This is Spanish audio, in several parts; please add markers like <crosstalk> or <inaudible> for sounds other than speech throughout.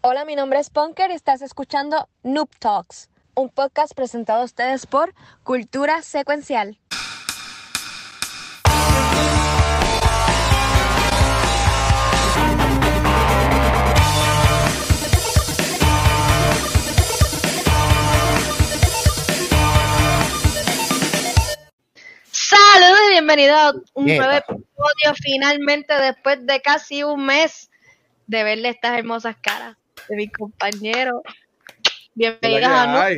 Hola, mi nombre es Punker y estás escuchando Noob Talks, un podcast presentado a ustedes por Cultura Secuencial. Saludos y bienvenidos a un Bien, nuevo episodio finalmente después de casi un mes de verle estas hermosas caras de mis compañeros. Bienvenidos a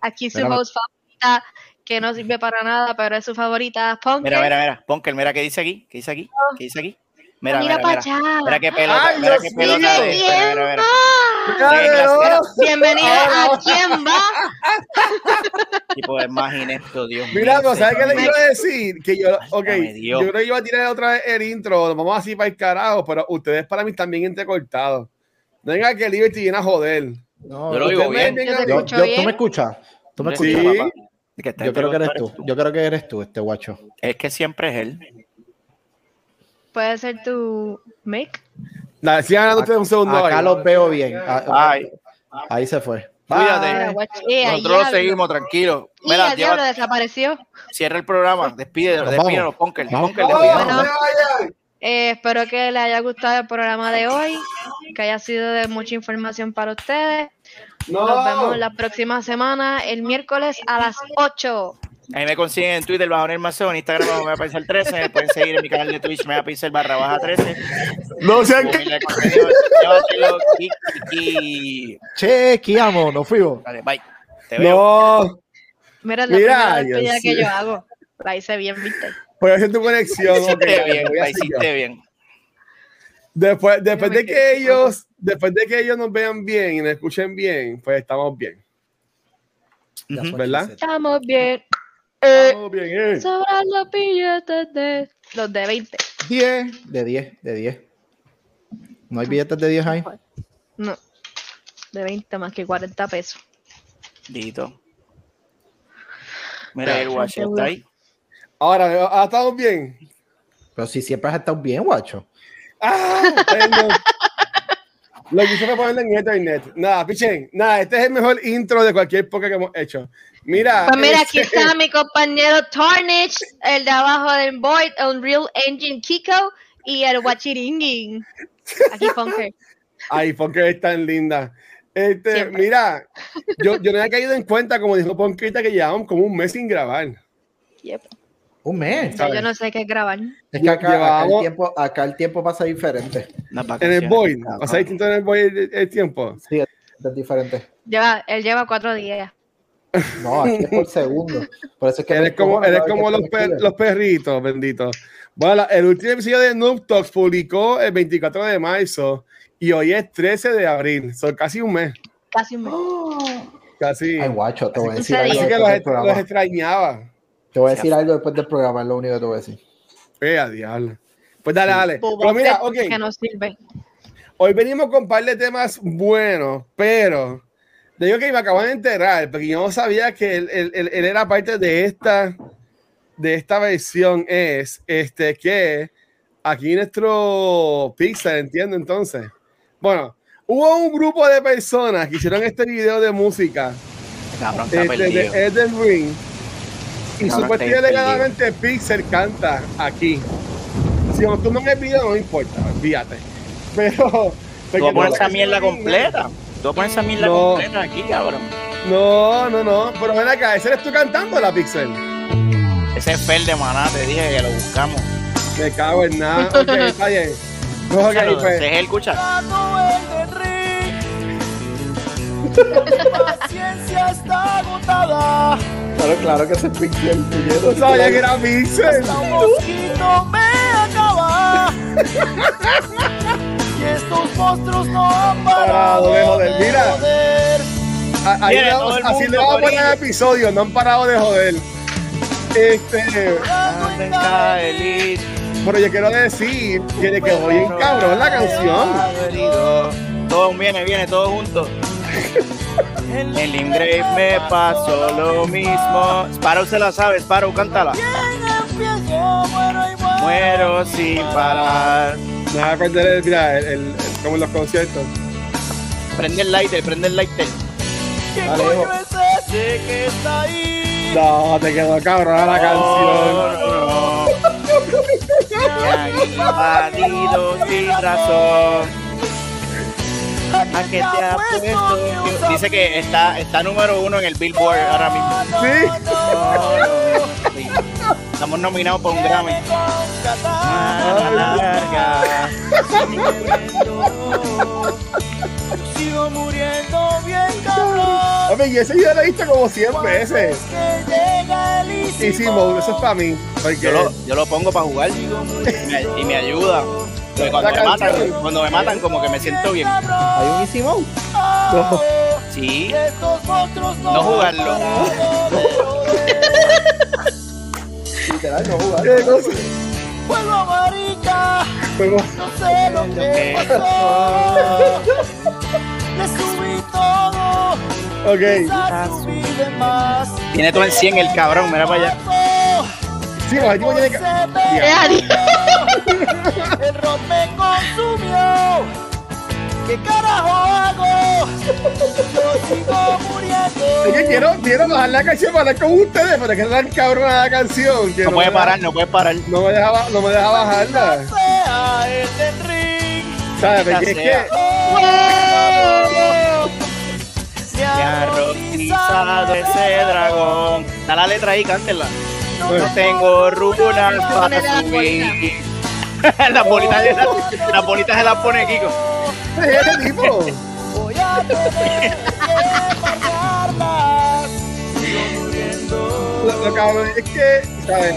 Aquí su Mira, host favorita, que no sirve para nada, pero es su favorita, Punker. Mira, mira, mira, Ponker, mira qué dice aquí, qué dice aquí, qué dice aquí. Mira, Mira mira, para mira. allá. Mira qué pelota, Ay, mira qué pelota. de- Mira, mira, mira. Bienvenido a ¿Quién va? <laughs> Tipo de más inepto, Dios mío. Mira, pues, ¿sabes qué le iba a decir? Que yo, ok, yo creo que iba a tirar otra vez el intro, vamos así para el carajo, pero ustedes para mí están bien entrecortados. Venga que Liberty viene a joder. No, Yo lo digo bien. me Yo te yo- escucho yo- bien. ¿Tú me escuchas? ¿Tú me escuchas, Sí. papá? Que Yo creo que eres tú. Yo creo que eres tú, este guacho. Es que siempre es él. Puede ser tu mic. La, sigan hablando ustedes un segundo. Acá ahí. los veo bien. Ay. Ahí se fue. Cuídate. Eh, Nosotros lo seguimos, tranquilo. Y Mira, el diablo desapareció. cierra el programa, despídelo, Nos despídelo, vamos. Ponker, Eh, espero que les haya gustado el programa de hoy, que haya sido de mucha información para ustedes. No. Nos vemos la próxima semana, el miércoles a las 8. Ahí me consiguen en Twitter bajo el Mazo, en Instagram bajo me va a aparecer 13, me pueden seguir en mi canal de Twitch, me va a aparecer barra baja 13. No sean que- ki. Che, Kiamo, nos fuimos. Dale, bye. Te veo. No, Mira, es la Mira, primera Dios que yo hago. La hice bien, viste. Voy a hacer tu conexión. Hiciste bien, voy a la hacer yo. hiciste bien. Después, después de que ellos, después de que ellos nos vean bien y nos escuchen bien, pues estamos bien. ¿Verdad? Estamos bien. Eh, Estamos bien, eh. sobran los billetes de los de 20. 10 de 10, de 10. ¿No hay billetes de 10 ahí? No, de 20 más que 40 pesos. Dito. Mira, el guacho está ahí. Ahora, ahora estamos bien. Pero si siempre has estado bien, guacho. Ah, no. Lo que hice fue ponerlo en internet. Nada, pichen. Nada, este es el mejor intro de cualquier podcast que hemos hecho. Mira. Pues mira, aquí este- está mi compañero Tarnish, el de abajo del Void, Unreal Engine Kiko y el Wachiringin. Aquí Funker. Ay, porque es tan linda. Este, Siempre. mira, yo, yo no había caído en cuenta, como dijo Ponquita, que llevamos como un mes sin grabar. Yep. Un mes. Yo no sé qué es grabar. Es que acá, acá el tiempo, acá el tiempo pasa diferente. En el Void. O sea, distinto en el Void el, el tiempo. Sí, es, diferente. Lleva, él lleva cuatro días. No, aquí es por segundo. Por eso es que Eres como, cojones eres como los, per- los perritos, bendito. Bueno, el último episodio de Noob Talks publicó el 24 de marzo y hoy es 13 de abril. Son casi un mes. Casi un mes. Casi. Ay, guacho, te voy a decir Así que los, extrañaba. Te voy a decir algo después del programa, es lo único que te voy a decir. Eh, a diablo. Pues dale, dale. Pero mira, Fett, ok. Que no sirve. Hoy venimos con un par de temas buenos, pero te digo que me acabo de enterar, porque yo no sabía que él, él- él- él era parte de esta, de esta versión. Es este que aquí nuestro Pixar, entiendo entonces. Bueno, hubo un grupo de personas que hicieron este video de música Cabrón, está este, perdido. de Elden Ring. Y Cabrón, supuestamente Pixar canta aquí. Si no tú no me el video, no importa, olvídate. Pero. <laughs> Tú vas a poner no- esa mierda completa. Tú vas a poner esa mierda No. completa aquí, cabrón. No, no, no. Pero ven acá, ese eres tú cantando la Pixel. Ese es Fel de Maná, te dije que lo buscamos. Me cago en nada. Ok, <laughs> está bien. No, pues. ese es él, escucha. <laughs> paciencia está agotada. Claro, claro que se pinche el No puñero. sabía que era Pixel. Hasta un mosquito me acaba. <laughs> y estos monstruos no han Parado parado de joder. Mira. joder. A- ahí le vamos- el así le vamos a poner el episodio. No han parado de joder. Este. Pero yo quiero decir que le quedó bien cabrón la canción. Todo viene, viene, todo junto. En el Grave me pasó lo mismo. Sparrow se la sabe, Sparrow, cántala. Muero sin parar. A perder el, mira, el, el- el- como en los conciertos. Prende el lighter, prende el lighter. ¿Qué Dale, coño hijo. es ese que está ahí? No, te quedó cabrón la canción. No, no. <laughs> Me han invadido sin razón. ¿A qué te ha puesto? Dice que está, está número uno en el Billboard ahora mismo. Sí. Sí. Estamos nominados por un Grammy. A la larga. Sigo muriendo bien cabrón. Hombre, y ese video lo he visto como 100 veces. Que llega el Easy mode, eso es para mí. Porque Yo lo, yo lo pongo para jugar y me, y me ayuda. Porque cuando me matan, cuando me matan como que me siento bien. Hay un easy mode. No. Sí, Estos monstruos no, no jugarlo. Literal, no jugar. ¿Qué cosa? Vuelvo marica, no sé lo que pasó. Le subí todo, Ok. Tiene todo en 100 el cabrón, mira para allá. Sí, el tipo tiene que. Eh, adiós. El rock me consumió. ¿Qué carajo hago? Yo sigo muriendo. Es que quiero, quiero bajar la canción para hablar con ustedes, pero es que es tan cabrona la canción. Que No puede deja- parar, no puede parar. No me deja, no me deja bajarla. Sea el es sea. que. Me ha ese dragón. Da la letra ahí, cántela. No tengo runas para subir. las bolitas de la- las bolitas <laughs> se las pone Kiko. Es ese tipo. Voy a. Lo, lo cabrón es que, ¿sabes?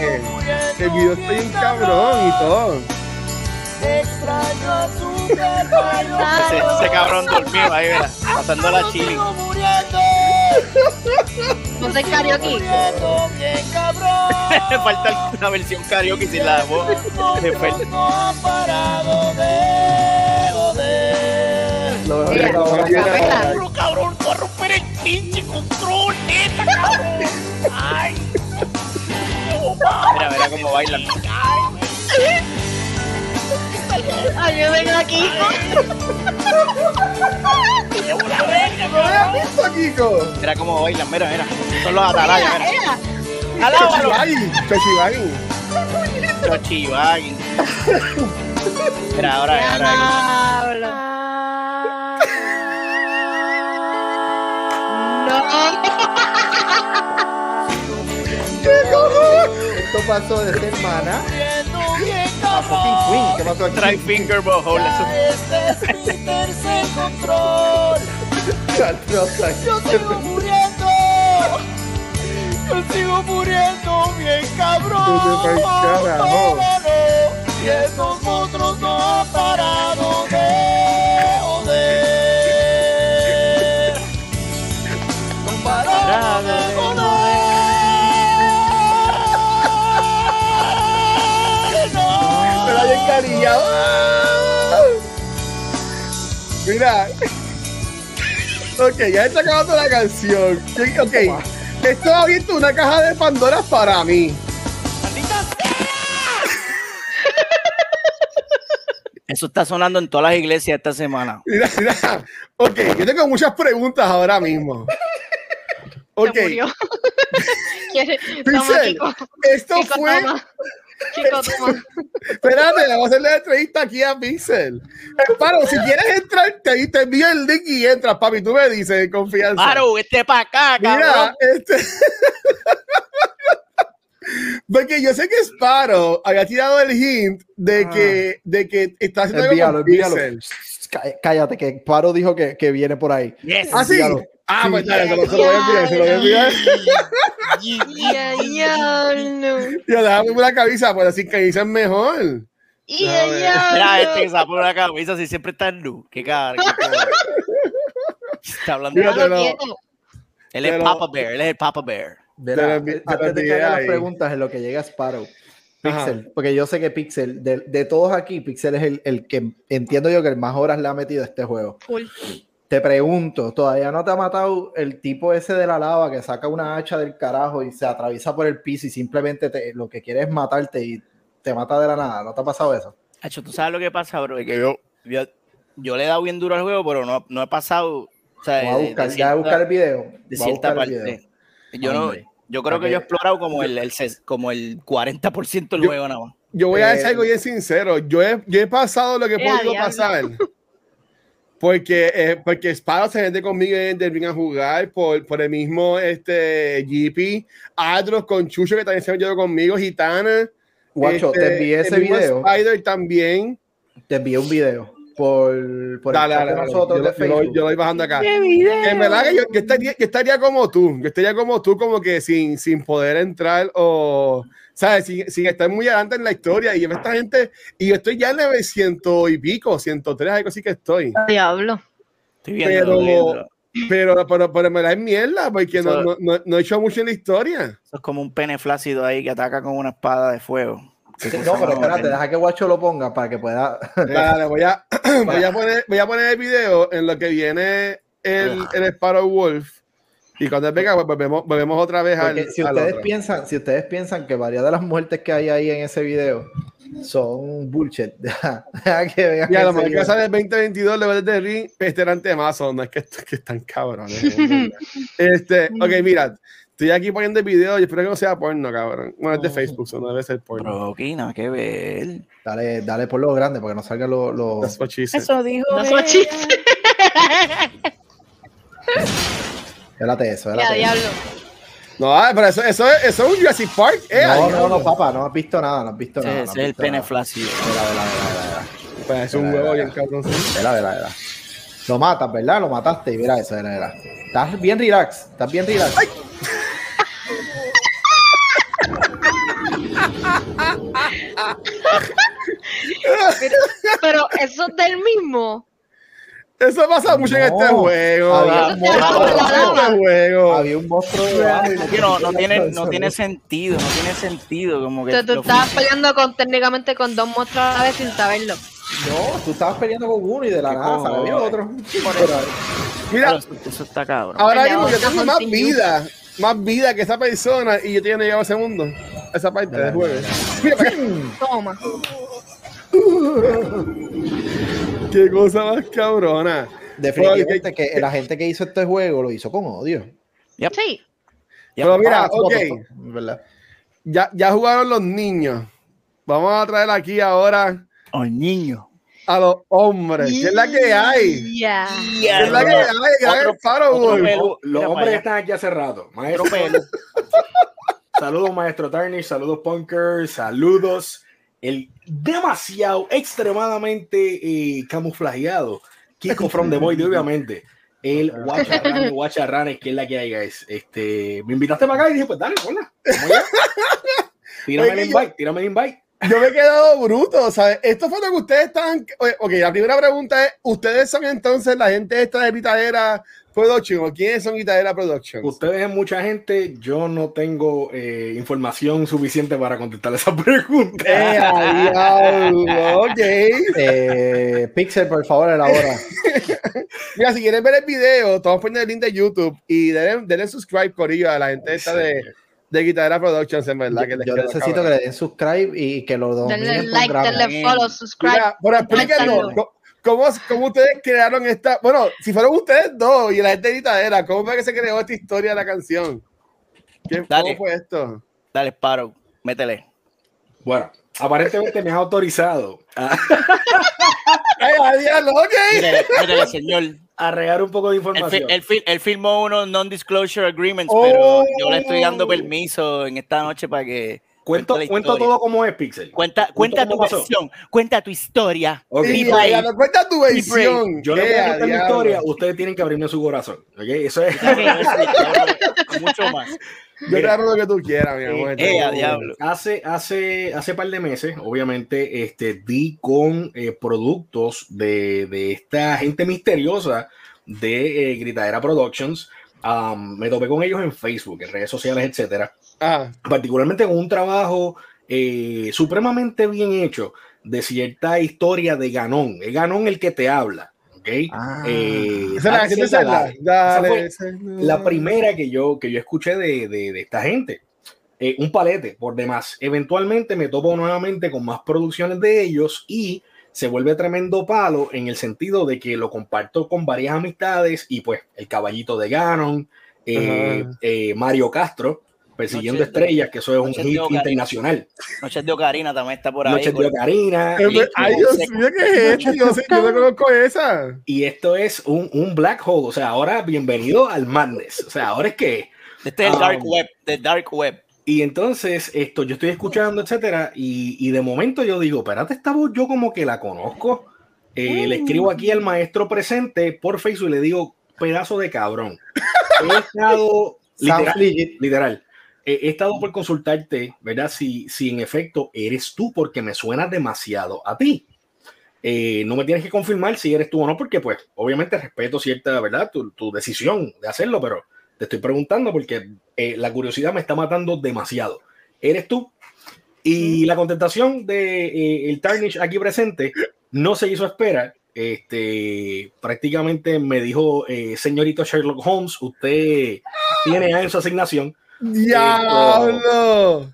El video está bien cabrón y todo. Extraño a Superman. Ese, ese cabrón dormido ahí, verá, pasando la chili. No sé karaoke. Le <laughs> falta una versión karaoke sin la voz. No ha parado de joder. Lo ahora. cabrón, tú a romper el pinche control, neta, cabrón. Ay. Mira, mira cómo bailan. Ay, yo vengo aquí. ¿No visto, Kiko? Mira cómo bailan, mira, mira. Son los atalayas, Mira. ¡Alábalo! Chochibagui. Mira, ahora, ahora. No. ¿Qué? Esto pasó de ser mana Muriendo bien a fucking Queen. ¿Qué pasó Try aquí? finger butthole. eso. Este es mi tercer control. Yo sigo muriendo. Yo sigo muriendo bien cabrón. Carajo. Y estos monstruos no han parado de Mira. Ok, ya está acabando la canción. Ok, esto ha abierto una caja de Pandora para mí. <laughs> Eso está sonando en todas las iglesias esta semana. Mira, mira. Ok, yo tengo muchas preguntas ahora mismo. Ok, Se murió. <laughs> <laughs> Kiko. esto fue. Toma. Espérate, le vamos a hacer la entrevista aquí a Pixel. Paro, si quieres entrar, te, te envío el link y entras, papi. Tú me dices confianza. Paro, este para acá, Mira, cabrón. este. <laughs> Porque yo sé que Sparrow había tirado el hint de que, de que está haciendo algo Envíalo, con envíalo. Pixel. Cá- Cállate, que Paro dijo que, que viene por ahí. Yes. ¿Ah, sí? Ah, pues dale, se lo, se lo voy a enviar, se lo voy a enviar. Ya, ya, no. Ya, déjame una camisa, pues así camisa es mejor. Ya, ya, Mira, no. este que se va a poner la camisa si siempre está en luz. Qué cabrón. <laughs> Está hablando. Te lo-. Él es pero- Papa Bear, él es el Papa Bear. Antes de que haga las preguntas en lo que llega Sparrow. Ajá. Pixel, porque yo sé que Pixel, de, de todos aquí, Pixel es el, el que entiendo yo que el más horas le ha metido a este juego. Full. Te pregunto, ¿todavía no te ha matado el tipo ese de la lava que saca una hacha del carajo y se atraviesa por el piso y simplemente te- lo que quiere es matarte y te mata de la nada? ¿No te ha pasado eso? Hacho, ¿tú sabes lo que pasa, bro? Que yo, yo yo le he dado bien duro al juego, pero no, no he pasado. O sea, Voy a de- buscar, de ya voy a buscar el cierta- video. de Voy a cierta buscar el video. parte. Yo no, yo creo que yo he explorado como el, el ses- como el 40% del Yo- juego nada más. Yo voy a Eh, decir algo bien sincero. Yo he, yo he pasado lo que he Eh, podido pasar. <laughs> Porque, eh, porque Sparrow se gente conmigo en Derby a jugar por, por el mismo este, GP. Adros con Chucho, que también se metió conmigo. Gitana. Guacho, este, te envié el ese video. Spider también. Te envié un video por, por Dale, el dale, nosotros Yo, de lo- yo lo- Facebook. yo lo voy bajando acá. En verdad que yo, yo estaría, yo estaría como tú, yo estaría como tú, como que sin, sin poder entrar o, ¿sabes? Sin, sin estar muy adelante en la historia. Y esta gente, y yo estoy ya en 900 y pico, 103, algo así que estoy. Diablo. Estoy viendo, Pero-. Pero, pero, pero en verdad es mierda, porque no, no, no, no he hecho mucho en la historia. Eso es como un pene flácido ahí que ataca con una espada de fuego. Sí, no, pero espérate, deja que Guacho lo ponga para que pueda. Dale, voy, a, <clears throat> voy, a poner, voy a poner el video en lo que viene el, el Sparrow Wolf. Y cuando venga, pues volvemos, volvemos otra vez al, Porque si al ustedes otro. piensan, si ustedes piensan que varias de las muertes que hay ahí en ese video son bullshit, <laughs> que vean Y a lo mejor que sale el 2022 le de ring, este era temazo, no es que, <laughs> que están cabrones. este, ok, mira, estoy aquí poniendo el video y espero que no sea porno, cabrón. Bueno, es de Facebook, so no debe ser porno. Pero aquí nada que ver. Dale, dale por lo grande porque no salga lo. lo- That's what. Eso dijo. No ella. <laughs> Délate eso, Ya, délate eso. diablo. No, pero eso, eso, es- eso es un Jurassic Park. Eh, No, no, no, papá, no has visto nada, no has visto Ese, nada. ese es el pene flácido. Pues es un huevo bien cabrón. vela, vela, vela. Lo matas, ¿verdad? Lo mataste y mira eso, mira, mira. Estás bien relax, estás bien relax. <laughs> Pero, pero eso es del mismo. Eso pasa mucho en No, este juego. había En un monstruo este juego. Había un monstruo que no, no tiene, no tiene sentido, no tiene sentido. Como que Tú, estabas peleando con técnicamente con dos monstruos a la vez sin saberlo. No, tú estabas peleando con uno y de la ¿Qué nada salió otro. Mira, eso, eso está cabrón. ahora mismo yo tengo más vida, más vida que esa persona y yo tengo llegado a ese mundo. a Esa parte del juego. Mira. Toma. Qué cosa más cabrona. Definitivamente que la gente que hizo este juego lo hizo con odio. Sí. Pero mira, Ah, ok, ¿verdad? ya, ya jugaron los niños. Vamos a traer aquí ahora Oh, niño. a los hombres. ¿Qué es la que hay? Ya. ¿Qué es la que hay? Gran Otro- Sparrow, otro Wolf. pelo. Los hombres están aquí hace rato. Maestro, pelo. saludos, maestro Tarnish, saludos, Punker, saludos. El demasiado, extremadamente eh, camuflajeado Kiko from the Void, obviamente. El Guacharrane, <laughs> Guacharrane, que es la que hay, guys. Este, me invitaste para acá y dije, pues dale, hola. <laughs> Tírame el invite, tírame el invite. Yo me he quedado bruto, ¿sabes? Esto fue lo que ustedes están. Ok, la primera pregunta es: ¿Ustedes son entonces la gente esta de Gritadera Production o quiénes son Gritadera Production? Ustedes es mucha gente, yo no tengo eh, información suficiente para contestar esa <laughs> pregunta. ¡Eh! Ok. Eh, Pixel, por favor, elabora. <laughs> Mira, si quieren ver el video, estamos poniendo el link de YouTube y denle, denle subscribe, Corillo, a la gente esta de, de Guitarra Productions, en verdad. que les Yo necesito cabrón. que le den subscribe y que lo dominen Denle like, denle follow, subscribe. Mira, pero explíquenos. ¿cómo, cómo, ustedes crearon esta? Bueno, si fueron ustedes dos y la gente de Guitarra, ¿cómo fue que se creó esta historia de la canción? ¿Qué, Dale. ¿Cómo fue esto? Dale, Sparrow. Métele. Bueno, aparentemente me has autorizado ¡Ay, a diablo! ¡Ok! Métele, métele, señor. A regar un poco de Él, información. él fi- él firmó unos non-disclosure agreements, Oh. pero yo le estoy dando permiso en esta noche para que Cuento, cuento todo como es, Pixel. Cuenta, cuenta tu pasó. versión, cuenta tu historia. Ok. Y Be brave. ya, cuenta tu versión. Yo le ¡Eh, voy a contar mi historia, ustedes tienen que abrirme su corazón. ¿ok? Eso es. Mucho más. Yo te hago lo que tú quieras, mi amor. Eh, a diablo. Hace, hace, hace par de meses, obviamente, este, di con eh, productos de, de esta gente misteriosa de eh, Gritadera Productions. Um, me topé con ellos en Facebook, en redes sociales, etcétera. Ah, Particularmente con un trabajo eh, supremamente bien hecho de cierta historia de Ganón. Es Ganón el que te habla. ¿Ok? Ah. Eh, esa es la. Dale, Esa fue la primera que yo, que yo escuché de, de- de esta gente. Eh, un palete, por demás. Eventualmente me topo nuevamente con más producciones de ellos y se vuelve tremendo palo en el sentido de que lo comparto con varias amistades y pues el caballito de Ganon, eh, eh, Mario Castro, persiguiendo Noches de- estrellas, que eso es un de hit Ocarina. internacional. Noches de Ocarina también está por ahí. Noches de Ocarina. Eh, y- Ay, Dios mío, ¿qué es esto? Yo, sé- yo no conozco esa. Y esto es un, un black hole, o sea, ahora bienvenido al madness. O sea, ahora es que Este es el Dark Web, del Dark Web. Y entonces, esto, yo estoy escuchando, etcétera, y, y de momento yo digo, espérate, esta voz yo como que la conozco. Eh, Le escribo aquí al maestro presente por Facebook y le digo, pedazo de cabrón. He estado, <laughs> literal, literal, he estado por consultarte, ¿verdad? Si, si en efecto eres tú, porque me suena demasiado a ti. Eh, no me tienes que confirmar si eres tú o no, porque pues obviamente respeto cierta, ¿verdad? Tu, tu decisión de hacerlo, pero te estoy preguntando porque eh, la curiosidad me está matando demasiado. ¿Eres tú? Y la contestación de eh, el Tarnish aquí presente no se hizo esperar. Este, prácticamente me dijo, eh, señorito Sherlock Holmes, usted tiene ya en su asignación. ¡Diablo!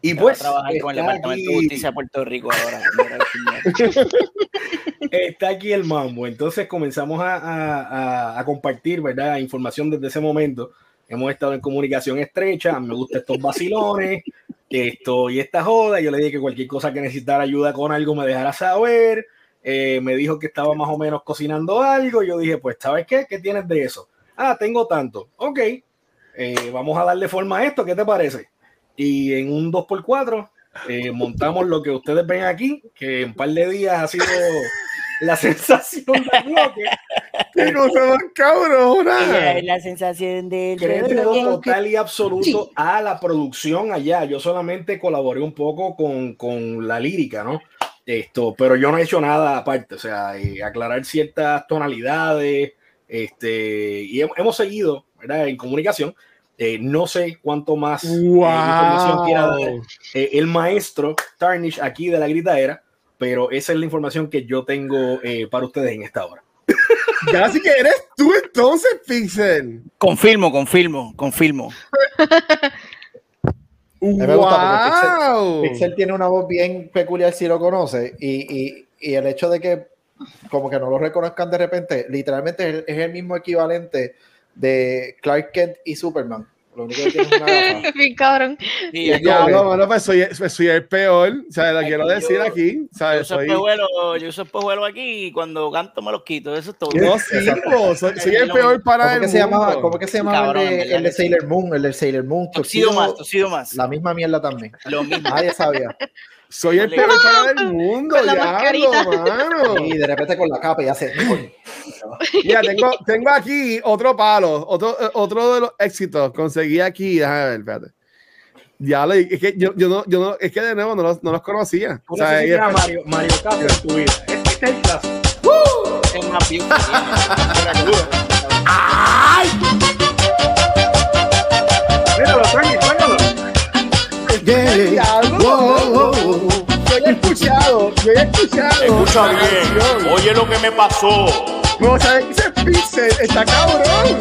Y pues, trabajar con el Departamento de Justicia de Puerto Rico ahora. <laughs> Está aquí el mambo. Entonces comenzamos a, a- a- a compartir, ¿verdad? Información desde ese momento. Hemos estado en comunicación estrecha. Me gustan estos vacilones, esto y esta joda. Yo le dije que cualquier cosa que necesitara ayuda con algo me dejara saber. Eh, me dijo que estaba más o menos cocinando algo. Yo dije, pues, ¿sabes qué? ¿Qué tienes de eso? Ah, tengo tanto. Ok, eh, vamos a darle forma a esto. ¿Qué te parece? Y en un 2x4 eh, montamos lo que ustedes ven aquí, que en un par de días ha sido <laughs> la sensación del bloque. ¡Qué cosa más cabrona! la sensación del Crédito total y absoluto a la producción allá. Yo solamente colaboré un poco con, con la lírica, ¿no? Esto, pero yo no he hecho nada aparte, o sea, eh, aclarar ciertas tonalidades, este, y hem- hemos seguido, ¿verdad? En comunicación. Eh, no sé cuánto más eh, información quiera dar eh, el maestro Tarnish aquí de la gritadera, pero esa es la información que yo tengo eh, para ustedes en esta hora. <laughs> Ya así que eres tú entonces, Pixel. Confirmo, confirmo, confirmo. <laughs> me gusta porque ¡Wow! Pixel tiene una voz bien peculiar si lo conoce y, y- y el hecho de que como que no lo reconozcan de repente, literalmente es el, es el mismo equivalente de Clark Kent y Superman. Lo único que tiene es una gafa. <laughs> Bien cabrón. Sí, bueno, pues soy, pues soy el peor. O sea, lo quiero yo- decir aquí. yo ¿sabes? uso Soy, espejuelos, yo uso espejuelos aquí y cuando canto me los quito. Eso es todo. no, sí, po, soy, soy el peor para ¿Cómo el que se llamaba. ¿cómo que se llamaba Cabrón, el, de, ¿verdad el de? Sailor Moon? El del Sailor Moon. Tosido más, Tuxedo, más. La misma mierda también. Lo mismo. Nadie sabía. <laughs> Soy el peor para el <laughs> mundo, Con la diablo, mascarita. mano. Y de repente con la capa y hace. Mira, tengo, tengo aquí otro palo, otro, eh, otro de los éxitos. Conseguí aquí, déjame ver, espérate. Ya lo, es que yo, yo no, yo no, es que de nuevo no los, no los conocía. O sea, y- Mario, Mario Castro en tu vida. Este es el caso. Es más view que tiene. Míralo, Tarnish, suéltalo. Diablo, Yo he escuchado, yo he escuchado. Escucha bien. canción. Oye lo que me pasó. No, ¿sabes qué ese Pixel? Está cabrón.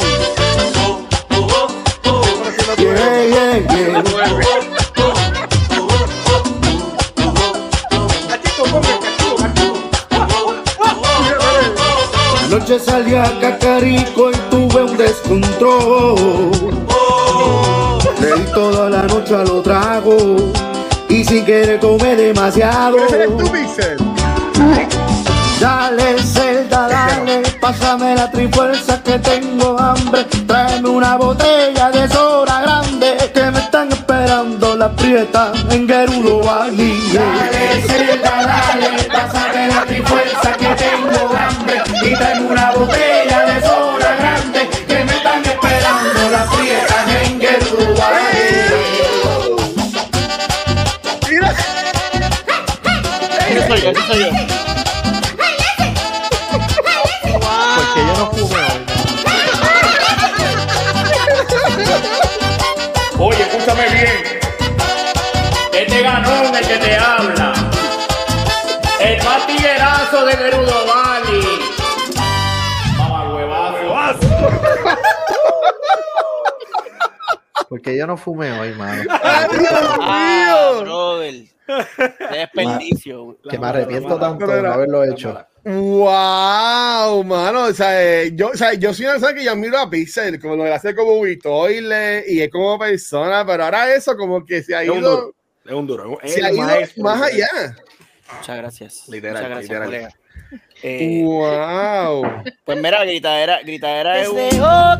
Anoche salí a Cacarico y tuve un descontrol. Le di toda la noche a lo trago y sin querer tomé demasiado. ¿Ese eres tú, Pixel? Dale, Zelda, dale, pásame la trifuerza que tengo hambre. Tráeme una botella de soda grande que me están esperando la prieta en Gerudo Valley. Dale, Zelda, dale, pásame la trifuerza que tengo hambre. Y tráeme una no fumé hoy, mano. <laughs> ¡Ay, Dios Ah, mío! Qué desperdicio. Que me arrepiento tanto de no haberlo hecho. Wow, mano. O sea, eh, yo, o sea, yo soy una persona que yo admiro a Pixel, como lo que hace como Vitoile y es como persona, pero ahora eso como que se ha Es un ido, duro. Es un duro. Es se ha ido maestro, más allá. Muchas gracias. Literal, Muchas gracias, literal. colega. Eh, Wow. <laughs> pues mira, gritadera, gritadera es un. La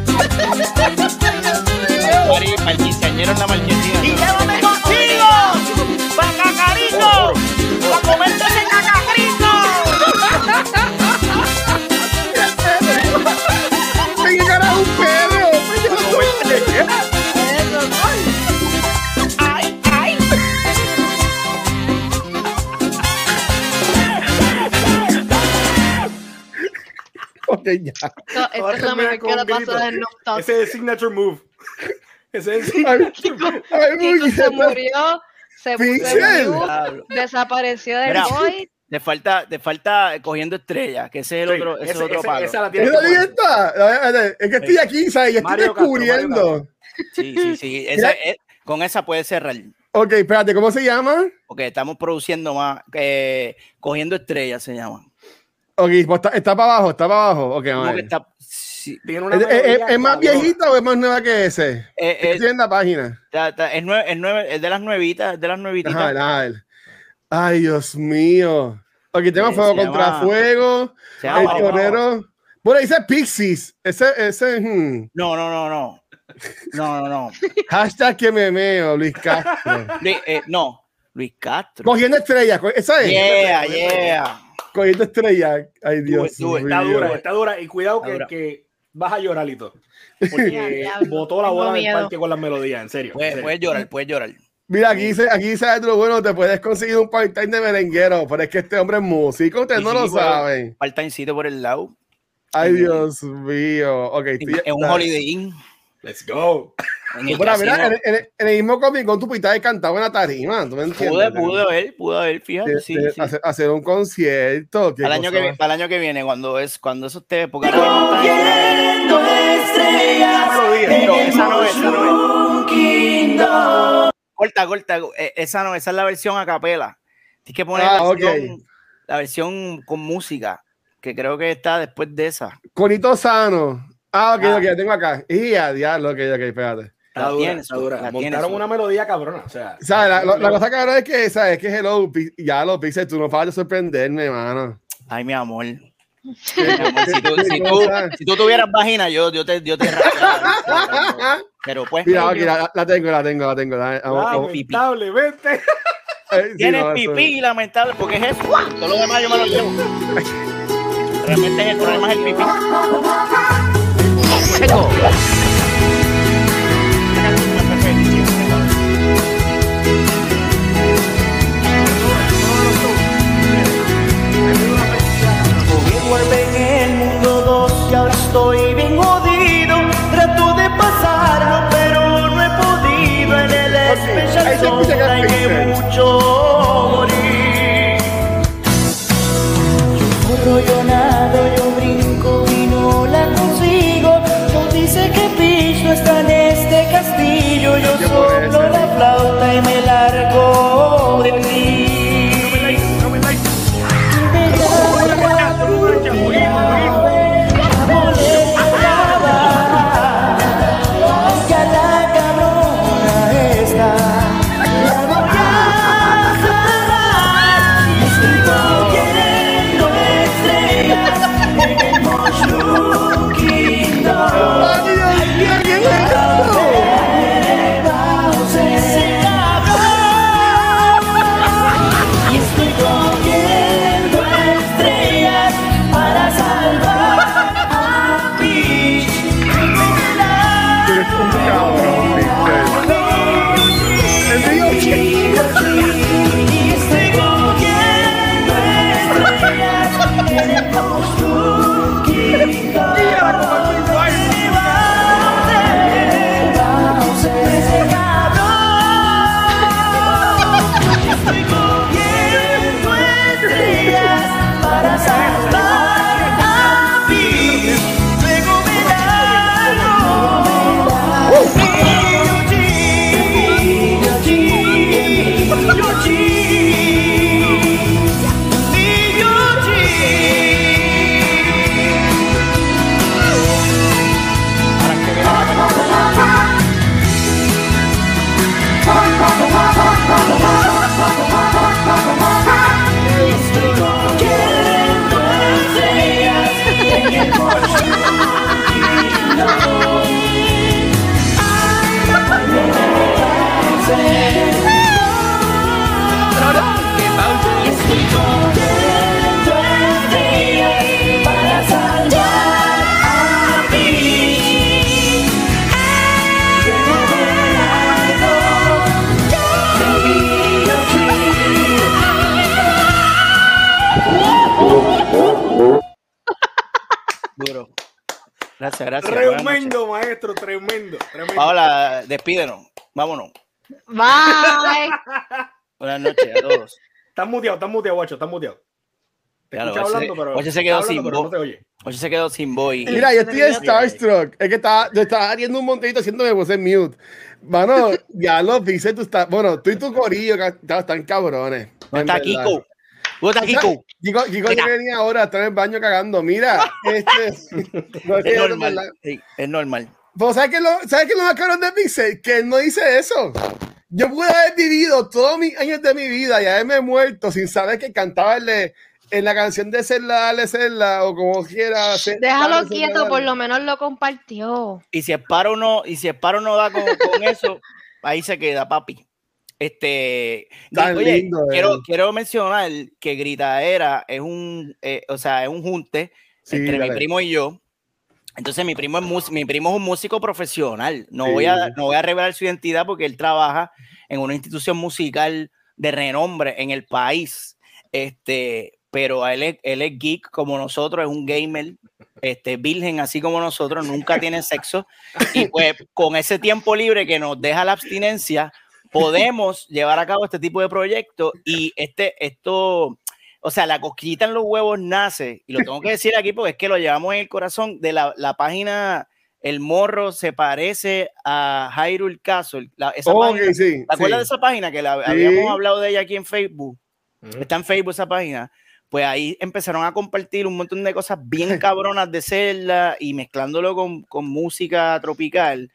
Mari, para el quinceañero en la marquesina. Y llévame contigo. Pa' cacarito. Pa' comerte ese cacacrito. ¡Me <laughs> llegará un perro! <laughs> Ya. Es lo mejor que le pasó No. Ese es el signature move. Ese es el <laughs> Kiko se murió, se Diablo. desapareció del Mira. void. Te falta, te falta cogiendo estrellas, que ese es el Sí, otro, ese es ese- otro ese- palo. esa la tiene Mira, que ahí poner. está. Es que estoy aquí, ¿sabes? Y estoy Mario Castro, Mario descubriendo. Sí, sí, sí. Esa, es- con esa puedes cerrar. Ok, espérate, ¿cómo se llama? Porque estamos produciendo más. eh, cogiendo estrellas se llama. Ok, pues está, está para abajo, está para abajo. Ok, a que está, sí, una ¿Es, es- es más viejita o es más nueva que ese? eh, eh, Estoy en la página. está- está- es, nueve, es, nueve- es de las nuevitas, es de las nuevititas. Ajá, a ver. Ay, Dios mío. Ok, tengo Eh, fuego contra llama- fuego. El torero. Bueno, dice Pixies. Ese, ese. hmm. No, no, no, no. No, no, no. <laughs> Hashtag que me meo, Luis Castro. Luis, eh, no, Luis Castro. Cogiendo estrellas. Esa es. Yeah, yeah. Cogiendo estrellas. Ay, Dios Tú, tú, mío. Está dura, está dura. Y cuidado que, que vas a llorar y todo. <laughs> Porque botó la bola del parque con las melodías, en serio. en Puedes, serio. puedes llorar, puedes llorar. Mira, aquí dice, aquí dice algo bueno, te puedes conseguir un part-time de merenguero, pero es que este hombre es músico, ustedes Sí, no sí, lo saben. Faltancito por el lado. Ay, Dios mío. Ok, Es un Holiday Inn. Let's go. En el Mira, mira, casino. en, en- en el mismo Comic Con tu pita cantaba en la tarima, ¿tú me entiendes? Pude, pude ver, pude ver, fíjate, De- sí, de sí. Hacer, hacer un concierto. el, año que, para el año que viene, cuando es cuando eso esté, porque ahora mismo Pero esa no es, esa no es. Corta, corta, eh, esa no, esa es la versión a capela. Tienes que poner Ah, la, versión, la versión con música, que creo que está después de esa. Conito Sano. Ah, ok, Ah. ok, ya tengo acá. Y a diablo, ok, ok, espérate. Está La dura, tiene, está su- dura. la Montaron una melodía cabrona. O sea, ¿Sabes? La, la- la cosa cabrón es que, ¿sabes? Que hello, ya lo Pixel, tú no de sorprenderme, mano. Ay, mi amor. Si, tú, si, tú, si tú tuvieras vagina, yo, yo te, yo te. Pero pues, Mira, ok, la, la tengo, la tengo, la tengo. la- vamos- vamos- lamentablemente. <laughs> eh, sí, tienes no, pipí, lamentable, porque es eso. Todo lo demás yo me lo llevo. Realmente el problema es el pipí. Chico. Escucha que zone hay que mucho morir. Yo corro, yo nado, yo despídenos. Vámonos. Bye. <laughs> Buenas noches a todos. Estás muteado, estás muteado, guacho, estás muteado. Te Claro, hablando, pero. oye, se está quedó hablando, sin voz. no te oye. Oye, se quedó sin boy. Mira, yo estoy starstruck. Es que estaba, yo estaba haciendo un montadito haciéndome voz en mute. Mano, ya lo dice, tú estás. Bueno, tú y tu corillo están cabrones. ¿Dónde en está verdad. Kiko? ¿Dónde está Kiko? Kiko, Kiko que venía ahora a estar en el baño cagando. Mira, este. <laughs> no es Es normal. es normal. Pero ¿sabes qué es lo, ¿sabes qué es lo más cabrón de Pixel? Que él no dice eso. Yo pude haber vivido todos mis años de mi vida y haberme muerto sin saber que cantaba el de- en la canción de Serla, dale Serla, o como quiera. Déjalo Serla, quieto, dale. por lo menos lo compartió. Y si Sparo no, y si Sparo no da con, con eso, ahí se queda, papi. Este, Tan oye, lindo quiero, quiero mencionar que Gritaera es un, eh, o sea, es un junte Sí, entre mi dale. primo y yo. Entonces mi primo es mi primo es un músico profesional. No Sí. voy a no voy a revelar su identidad porque él trabaja en una institución musical de renombre en el país. Este, pero él es, él es geek como nosotros, es un gamer, este, virgen así como nosotros, nunca tiene sexo. Y pues con ese tiempo libre que nos deja la abstinencia, podemos llevar a cabo este tipo de proyectos y este, esto, o sea, la cosquillita en los huevos nace, y lo tengo que <laughs> decir aquí porque es que lo llevamos en el corazón de la, la página El Morro se parece a Hyrule Castle. La, esa página, sí. ¿Te acuerdas de esa página que la, Sí. habíamos hablado de ella aquí en Facebook? Está en Facebook esa página. Pues ahí empezaron a compartir un montón de cosas bien cabronas de Zelda y mezclándolo con, con música tropical.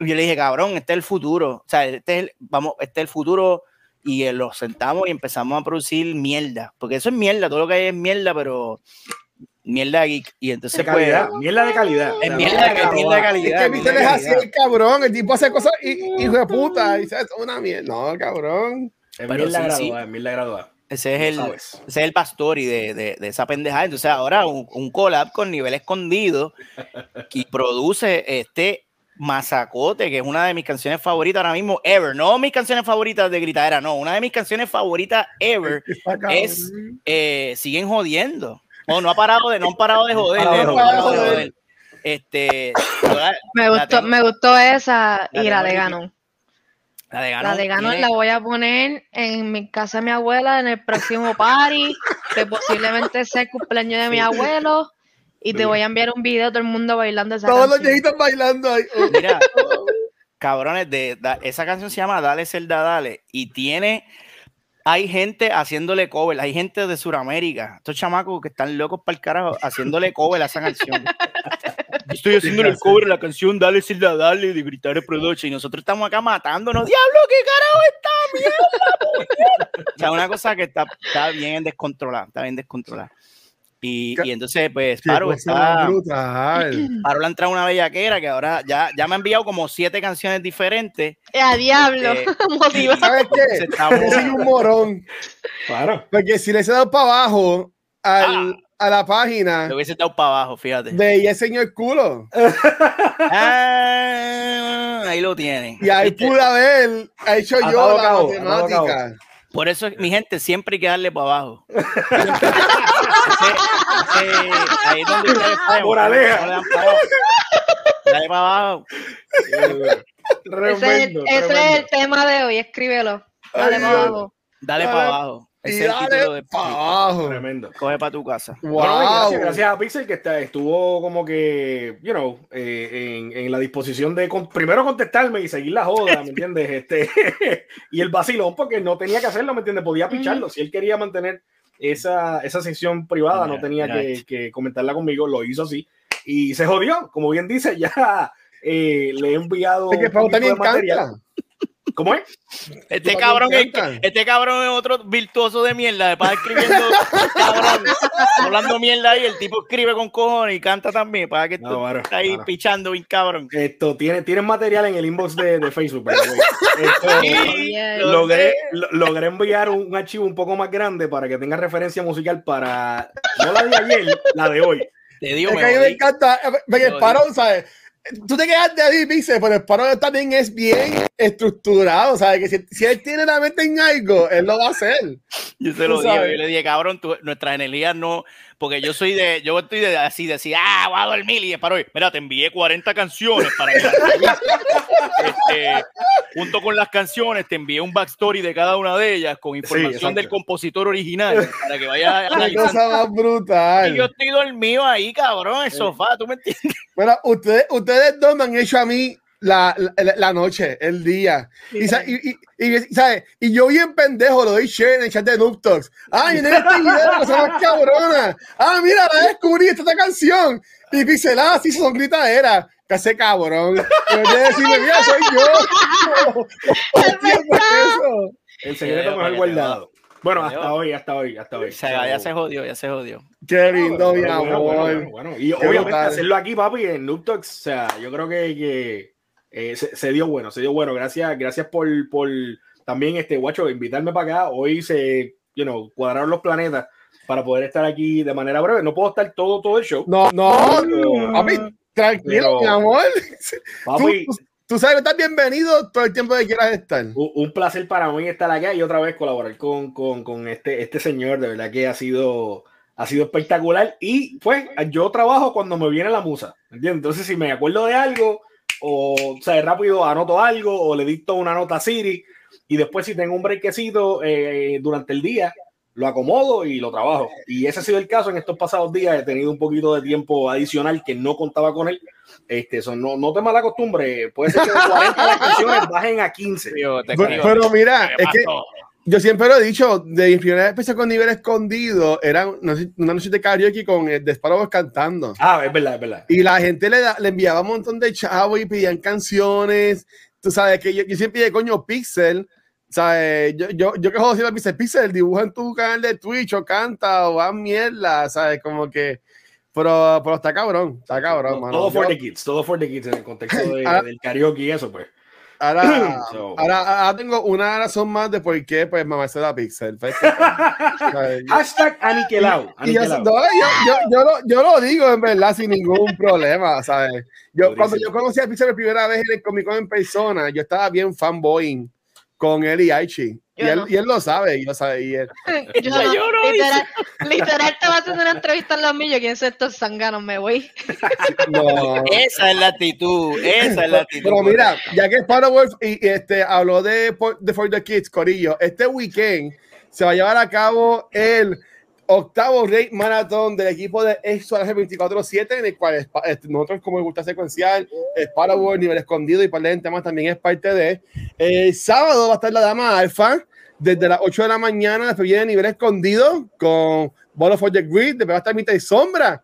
Y yo le dije, cabrón, este es el futuro. O sea, este es el, vamos, este es el futuro. Y eh, lo sentamos y empezamos a producir mierda. Porque eso es mierda, todo lo que hay es mierda, pero mierda geek. Y entonces, De pues, calidad, mierda de calidad. es mierda, que es mierda de Es calidad. que Pixel de es así calidad. el cabrón. El tipo hace cosas, y- hijo de puta. Y ¿sabes? una mierda. No, cabrón. Es Pero mierda sí, sí. graduada, es mierda graduada. Ese es el, ese es el pastor y de, de, de esa pendejada. Entonces ahora un, un collab con nivel escondido <laughs> y produce este Mazacote, que es una de mis canciones favoritas ahora mismo, ever. No mis canciones favoritas de gritadera, no. Una de mis canciones favoritas ever <laughs> es eh, Siguen jodiendo. No, no ha parado de, no han parado de joder. no parado de. Este, la- Me la gustó, tengo- me gustó esa la y la de aquí. Ganon. la de La Ganon de Ganon tiene- la voy a poner en mi casa de mi abuela en el próximo party, que posiblemente sea el cumpleaños de mi abuelo. Y te voy a enviar un video de todo el mundo bailando esa Todos los canción. viejitos bailando ahí. <laughs> Mira, cabrones, de, da- esa canción se llama Dale Zelda Dale y tiene, hay gente haciéndole cover, hay gente de Sudamérica, estos chamacos que están locos para el carajo haciéndole cover a esa canción. <laughs> Yo Estoy haciéndole el cover a la canción Dale Zelda Dale de Gritar el Production y nosotros estamos acá matándonos. ¡Diablo, qué carajo está mierda! <laughs> O sea, una cosa que está, está bien descontrolada, está bien descontrolada. Y, y entonces, pues, Paro está... brutal. <clears throat> Paro le ha entrado una bellaquera que ahora ya, ya me ha enviado como siete canciones diferentes. Eh, a diablo, <laughs> Eh, motivado. ¿Sabes qué? Soy un morón. Claro. Porque si le he dado para abajo al- a la página Le hubiese dado para abajo, fíjate. de Y el señor culo. <laughs> Ah, ahí lo tienen. Y ahí pude haber hecho yo la matemática. Por eso, mi gente, siempre hay que darle para abajo. Ese- <laughs> ese- ahí es donde ustedes pueden, Moraleja. Dale para abajo. Ese, es- Tremendo, ese es el tema de hoy, escríbelo. Dale Ay, para Dios. abajo. Dale- para abajo. Y dale de para abajo. Tremendo. Coge para tu casa. Wow. Bueno, gracias, gracias a Pixel que está, estuvo como que, you know, eh, en, en la disposición de con- primero contestarme y seguir la joda, ¿me <laughs> entiendes? Este, <laughs> y el vacilón, porque no tenía que hacerlo, ¿me entiendes? Podía picharlo. Si él quería mantener esa, esa sección privada, no tenía que comentarla conmigo, lo hizo así. Y se jodió, como bien dice, <laughs> ya eh, le he enviado Es que un ¿Cómo es? Este ¿Tú cabrón, me es, este cabrón es otro virtuoso de mierda. De para escribiendo, <laughs> cabrón, hablando mierda ahí. El tipo escribe con cojones y canta también. Para que No, tú bueno, estás ahí bueno. pichando bien cabrón. Esto, tiene, tienes material en el inbox de, de Facebook. way. Esto, <laughs> Yeah. logré, lo- logré enviar un, un archivo un poco más grande para que tenga referencia musical para, no la de ayer, la de hoy. Te digo, Es me que a mí me encanta. eh, el Me parón, ¿sabes? Tú te quedas de ahí, dice, pero el parón también es bien estructurado, ¿sabes? Que si, si él tiene la mente en algo, él lo va a hacer. Yo se lo sabes. yo le dije, cabrón, tú- nuestras energías no, porque yo soy de, yo estoy de así, de decir, ah, voy a dormir y es para hoy. Mira, te envié 40 canciones para que las. Este, junto con las canciones, te envié un backstory de cada una de ellas con información del compositor original para que vayas <laughs> analizando. cosa más Y yo brutal. estoy dormido ahí, cabrón, en el sofá, ¿tú me entiendes? Bueno, ustedes, ustedes dos me han hecho a mí la, la, la noche, el día. Y, y, y, y, ¿sabes? y yo bien pendejo lo doy share en el chat de Noob Talks. Ah, miren este video, cosa más cabrona. Ah, mira, la descubrí esta, esta canción. Y pixelada, así son gritaderas. Que hace cabrón. Pero de decirme, mira, soy yo. <laughs> Eso. El secreto Quedó, mejor quedó. guardado. Bueno, hasta hoy, hasta hoy, hasta hoy. O sea, ya se jodió, ya se jodió. Qué lindo, mi Bueno, bueno, amor. bueno, bueno. Y Qué obviamente brutal. hacerlo aquí, papi, en Noob Talks, o sea, yo creo que, que, eh, se, se dio bueno, se dio bueno. Gracias, gracias por, por también, este, guacho, invitarme para acá. Hoy se, you know, cuadraron los planetas para poder estar aquí de manera breve. No puedo estar todo, todo el show. No, no, no. Papi, tranquilo, Pero- mi amor. <laughs> Papi, Tú, tú sabes estás bienvenido todo el tiempo que quieras estar. un un placer para mí estar acá y otra vez colaborar con, con, con este, este señor. De verdad que ha sido, ha sido espectacular. Y pues yo trabajo cuando me viene la musa. ¿entiendes? Entonces, si me acuerdo de algo, o, o sea, rápido anoto algo, o le dicto una nota a Siri, y después, si tengo un brequecito eh, durante el día, lo acomodo y lo trabajo. Y ese ha sido el caso en estos pasados días. He tenido un poquito de tiempo adicional que no contaba con él. Este, eso, no, no te mala costumbre. Puede ser que de 40 las canciones bajen a 15. Tío, te Pero, pero mira, ¿Qué es que? Yo siempre lo he dicho, de mi primera experiencia con nivel escondido, era una, una noche de karaoke con el Desparovos cantando. Ah, es verdad, es verdad. Y la gente le, da- le enviaba un montón de chavos y pedían canciones. Tú sabes que yo, yo siempre dije, coño, Pixel. ¿Sabes? Yo, yo, yo que jodo siempre Pixel, Pixel, dibuja en tu canal de Twitch o canta o haz mierda, ¿sabes? Como que. Pero, pero está cabrón, está cabrón, mano. todo for Yo- the kids, todo for the kids en el contexto <laughs> de- Ah. del karaoke y eso, pues. Ahora, <clears throat> So. ahora, ahora tengo una razón más de por qué, pues, mamá se da Pixel. Hashtag aniquilado. Y yo, aniquilado. no, yo, yo, yo, lo, yo lo digo en verdad sin ningún <laughs> problema, ¿sabes? Yo, Durísimo. cuando yo conocí a Pixel por primera vez en el Comic Con en persona, yo estaba bien fanboying con él y Aichi. Y él, no. y él lo sabe, y lo sabe. Y él, <laughs> Yo no, lloro, literal, literal te vas a hacer una entrevista en los millos. ¿Quién son estos zánganos? Me voy. <laughs> no. Esa es la actitud, esa es la actitud. Pero mira, ya que Wolf y, y, este, habló de, de For the Kids, Corillo, este weekend se va a llevar a cabo el octavo Raid Marathon del equipo de Exo 24-7, en el cual es- este, nosotros, como gusta secuencial, World, Nivel Escondido y par de gente más también es parte de. El sábado va a estar la Dama Alfa desde las 8 de la mañana, después viene Nivel Escondido con Ball of the Grid, después va a estar Mitad y Sombra.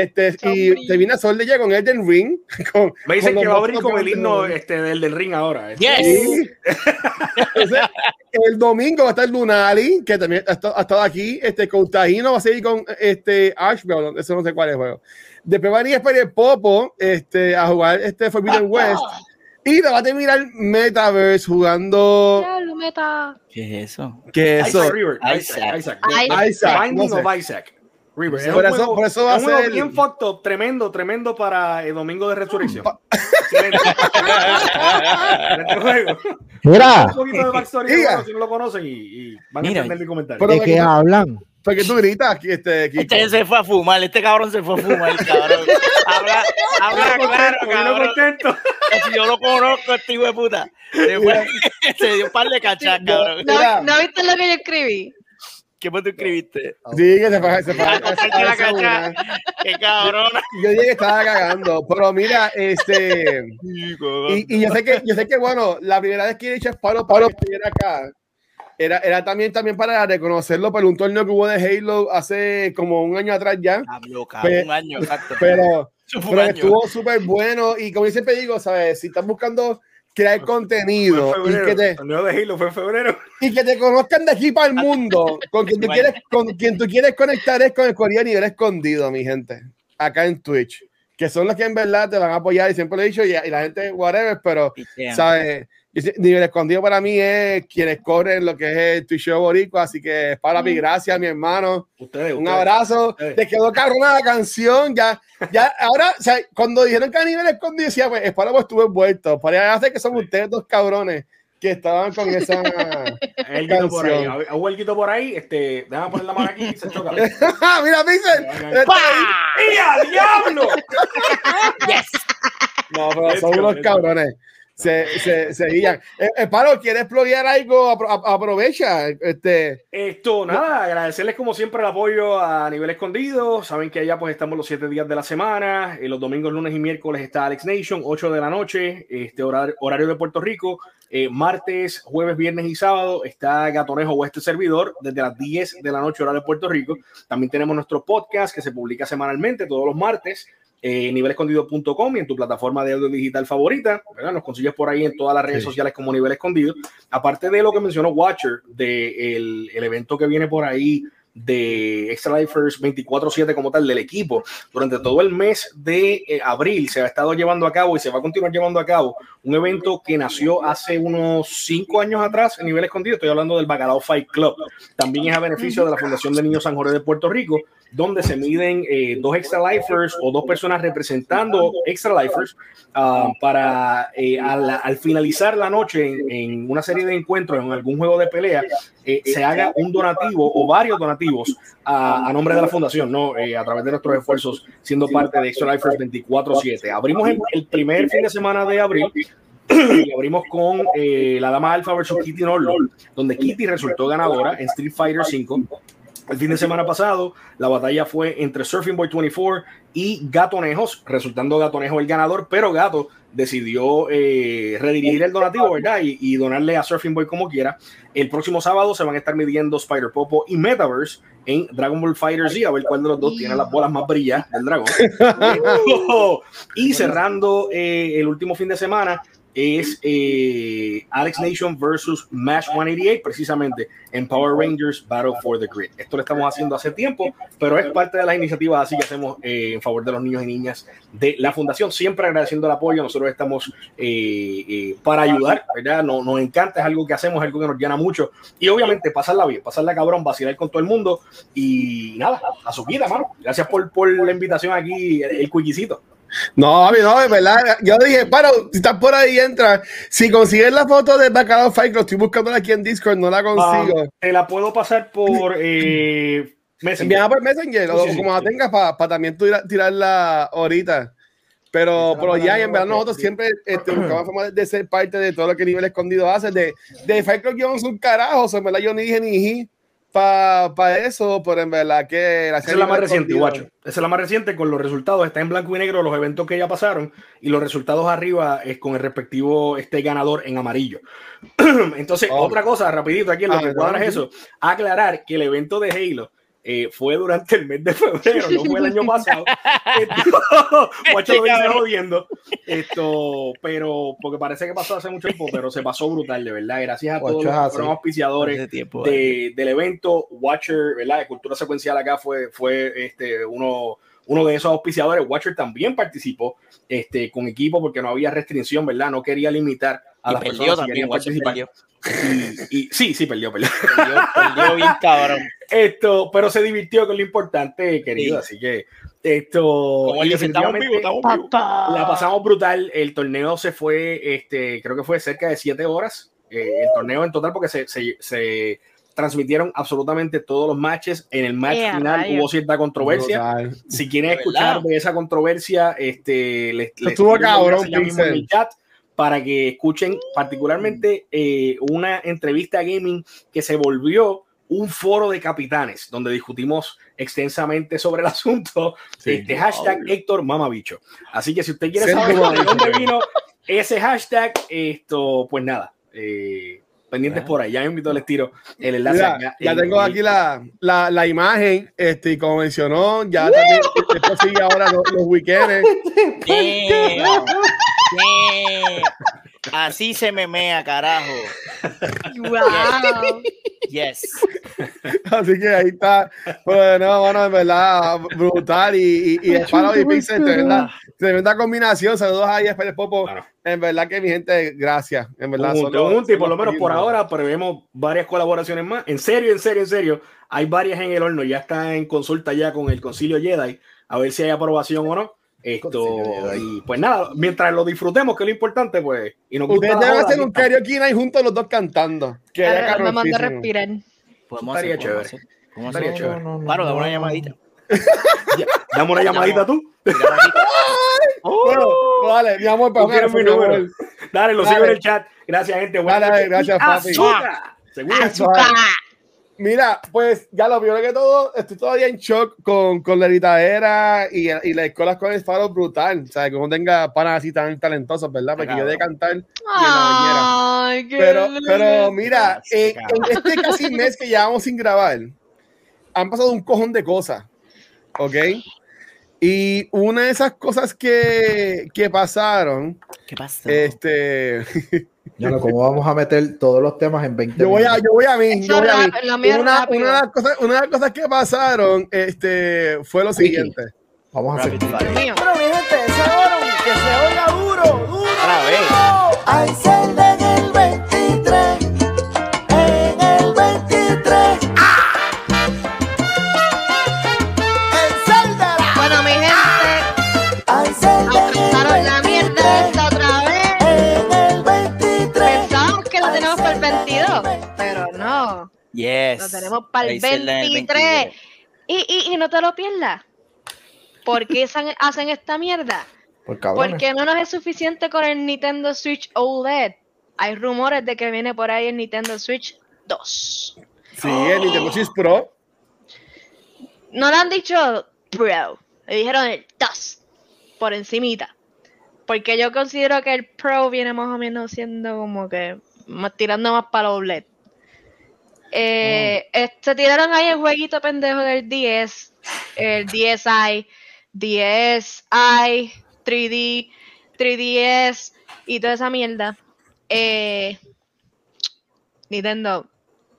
Este, y termina Sol de con Elden Ring. <laughs> Con, Me dicen con que va a abrir con el himno este, del, del ring ahora. este. Yes. <laughs> Sí. Entonces, el domingo va a estar Lunali, que también ha estado, ha estado aquí. Este Coutagino va a seguir con este Ashbell, eso no sé cuál es el juego. Después va a venir Popo este, a jugar este Forbidden West. Y le va a terminar Metaverse jugando. Meta. ¿Qué es eso? ¿Qué es eso? Isaac. Isaac. Isaac. Isaac. Isaac. Isaac, Isaac. River. Es Por un eso- juego- por eso va es un a ser- bien fucked up, tremendo, tremendo para el domingo de resurrección. Mira, Un poquito de backstory juego, si no lo conocen y, y van a Mira. entender mi comentario. Pero- ¿de qué hablan? Porque tú gritas aquí, este, Kiko? Este se fue a fumar, este cabrón se fue a fumar, cabrón. Habla, habla claro, cabrón. contento. Si yo lo conozco, este hijo de puta. Se, fue- se dio un par de cachas, cabrón. ¿No, ¿No viste lo que yo escribí? ¿Qué más tú escribiste? Sí, que se fue. Se fue Ah, comparte la cacha. Qué cabrón. Yo dije que estaba cagando. Pero mira, este. Y, y yo sé que, yo sé que, bueno, la primera vez que he hecho paro para que estuviera acá, era, era también, también para reconocerlo por un torneo que hubo de Halo hace como un año atrás ya. Hablo, cabrón, un año, exacto. Pero, pero estuvo súper bueno. Y como yo siempre digo, ¿sabes? Si estás buscando crear Fue contenido en y que, te, de Halo fue en febrero. y que te conozcan de aquí para el mundo. Con quien tú Bueno. quieres, con quien tú quieres conectar es con el Corea nivel escondido, mi gente. Acá en Twitch. Que son los que en verdad te van a apoyar y siempre lo he dicho y, y la gente, whatever, pero. ¿sabes? Nivel escondido para mí es quienes corren lo que es el Twitch Show Boricua, así que para mi gracias, mi hermano. Ustedes, Un ustedes. abrazo. Ustedes. Te quedó cabrona la canción. Ya, ya, ahora, o sea, cuando dijeron que a nivel escondido, decía, pues, es para pues estuve envuelto. Para hacer que son ustedes dos cabrones que estaban con esa. <laughs> Alguito por ahí. Canción. Hubo alguito por ahí. Este, déjame poner la mano aquí y se choca. <laughs> Mira, Pixel. ¡Y al diablo! <laughs> No, pero son unos cabrones. Se, se, se guían. Eh, eh, Paro, ¿quieres pluguear algo? Aprovecha. Este, Esto, nada, agradecerles como siempre el apoyo a nivel escondido. Saben que allá pues estamos los siete días de la semana. Eh, los domingos, lunes y miércoles está Alex Nation, 8 de la noche, este horario, horario de Puerto Rico. Martes, jueves, viernes y sábado está Gatonejo o este servidor desde las 10 de la noche, hora de Puerto Rico. También tenemos nuestro podcast que se publica semanalmente todos los martes. Eh, nivelescondido.com y en tu plataforma de audio digital favorita, ¿verdad? Nos consigues por ahí en todas las redes Sí. sociales como Nivel Escondido. Aparte de lo que mencionó Watcher, de el, el evento que viene por ahí de Extra Lifers 24-7 como tal del equipo, durante todo el mes de eh, abril se ha estado llevando a cabo y se va a continuar llevando a cabo un evento que nació hace unos cinco años atrás en nivel escondido, estoy hablando del Bacalao Fight Club, también es a beneficio de la Fundación de Niños San Jorge de Puerto Rico, donde se miden eh, dos Extra Lifers o dos personas representando Extra Lifers ah, para eh, al, al finalizar la noche en, una serie de encuentros en algún juego de pelea eh, se haga un donativo o varios donativos a, nombre de la fundación, ¿no? A través de nuestros esfuerzos siendo parte de Extra Lifers 24-7. Abrimos el, primer fin de semana de abril y abrimos con la dama Alpha versus Kitty Norlo, donde Kitty resultó ganadora en Street Fighter 5. El fin de semana pasado, la batalla fue entre Surfing Boy 24 y Gatonejos, resultando Gatonejo el ganador, pero Gato decidió eh, redirigir el donativo, ¿verdad? Y, y donarle a Surfing Boy como quiera. El próximo sábado se van a estar midiendo Spider Popo y Metaverse en Dragon Ball Fighter Z, a ver cuál de los dos tiene las bolas más brillas del dragón. <laughs> y cerrando eh, el último fin de semana es eh, Alex Nation versus Mash 188, precisamente en Power Rangers Battle for the Grid. Esto lo estamos haciendo hace tiempo, pero es parte de las iniciativas así que hacemos eh, en favor de los niños y niñas de la fundación. Siempre agradeciendo el apoyo, nosotros estamos eh, para ayudar, ¿verdad? No, nos encanta, es algo que hacemos, es algo que nos llena mucho. Y obviamente pasarla bien, pasarla cabrón, vacilar con todo el mundo y nada, a su vida, mano. Gracias por, por la invitación aquí, el, el. No, no, es verdad. Yo dije, para, si estás por ahí, entra. Si consigues la foto de Bacalao Fight, estoy buscando aquí en Discord, no la consigo. Ah, te la puedo pasar por eh, Messenger. Por Messenger, Sí, o sí, sí, como la sí. tengas, para también tira- tirarla ahorita. Pero, pero ya, y en verdad, nosotros siempre este, buscamos forma de, de ser parte de todo lo que Nivel Escondido hace. De, de Fight Club Jones, un carajo. O sea, en verdad, yo ni dije ni ji para eso, pero en verdad que. Esa es la más reciente, guacho. Esa es la más reciente con los resultados. Está en blanco y negro los eventos que ya pasaron y los resultados arriba es con el respectivo este ganador en amarillo. <clears throat> Entonces, Oh. otra cosa, rapidito aquí en lo Ah, que ¿verdad? cuadra es eso. Aclarar que el evento de Halo eh, fue durante el mes de febrero, no fue el año <laughs> pasado. Esto, <laughs> <laughs> guacho lo dice jodiendo. Esto, pero porque parece que pasó hace mucho tiempo, pero se pasó brutal, de verdad. Gracias a Guacho todos los así. que fueron auspiciadores Hace tiempo, de- del evento Watcher, ¿verdad? De cultura secuencial acá fue, fue este, uno, uno de esos auspiciadores. Watcher también participó este, con equipo porque no había restricción, ¿verdad? No quería limitar a Y las personas que también, querían Watcher participar. perdió. Y, y- sí, sí, perdió, perdió. Perdió, perdió bien cabrón. Esto, pero se divirtió con lo importante, querido. Así que esto. Como él dice, estamos vivos, estamos vivos. la pasamos brutal. El torneo se fue, este, creo que fue cerca de siete horas. eh, el torneo en total, porque se, se, se transmitieron absolutamente todos los matches. En el match a final rayos. hubo cierta controversia. Brutal. Si quieren escuchar de esa controversia, este, les, les Estuvo cabrón, en el chat para que escuchen particularmente eh, una entrevista a gaming que se volvió un foro de capitanes donde discutimos extensamente sobre el <laughs> asunto. Sí, este hashtag Héctor Mamabicho. Así que si usted quiere saber de dónde <laughs> vino ese hashtag, esto, pues nada, eh, pendientes por ahí. Ya me invito les tiro el enlace. Mira, acá ya en- tengo en- aquí la, la, la imagen, este, y como mencionó, ya también después sigue ahora los, los weekends. <laughs> Así se memea, carajo. Wow. Yes. Así que ahí está. Bueno, bueno, en verdad, brutal. Y, y, y el Palo y Pixel, de verdad, tremenda combinación. Saludos ahí a Pérez Popo. Claro. En verdad que mi gente, gracias. En verdad, Un y son por lo menos por ahora prevemos varias colaboraciones más. En serio, en serio, en serio. Hay varias en el horno. Ya está en consulta ya con el Concilio Jedi. A ver si hay aprobación o no. Esto, y pues nada, mientras lo disfrutemos, que es lo importante, pues. Y nos gusta Ustedes deben hacer aquí un karaoke night juntos los dos cantando. Que Ahora me mando a respirar. Podemos Estaría hacer, chévere. ¿Cómo Estaría hacemos? chévere. Claro, dame una llamadita. <laughs> Ya, Dame una llamadita tú. <laughs> Bueno, vale, mi amor, para Tú quieres mi número. Dale, lo Dale. sigo en el chat. Gracias, gente. Dale, gracias, Y papi. azúcar. Azúcar. Mira, pues ya lo primero que todo, estoy todavía en shock con, con la gritadera y, y la escuela con el faro brutal. O sea, que uno tenga panas así tan talentosos, ¿verdad? Porque yo de cantar y en la. Ay, qué Pero, lindo. pero mira, en, en este casi mes que llevamos sin grabar, han pasado un cojón de cosas, ¿ok? Y una de esas cosas que, que pasaron, ¿Qué pasa? este, <laughs> Ya no, ¿cómo vamos a meter todos los temas en 20 yo voy a, minutos? yo voy a mí, yo voy a mí. Una, una de las cosas, una de las cosas que pasaron, este, fue lo siguiente. Vamos a hacer. Bueno, mi gente, que se oiga duro, duro. Otra Yes. Lo tenemos para el Ahí celda en el 23. Y, y, y no te lo pierdas. ¿Por qué <laughs> hacen, esta mierda? Por. Porque no nos es suficiente con el Nintendo Switch OLED. Hay rumores de que viene por ahí el Nintendo Switch 2. Sí, el Nintendo Switch Pro. No le han dicho Pro, le dijeron el 2 por encimita. Porque yo considero que el Pro viene más o menos siendo como que más, tirando más para OLED. Eh, este, tiraron ahí el jueguito pendejo del 10, el DSi, DSi, 3D, 3DS y toda esa mierda. Eh, Nintendo,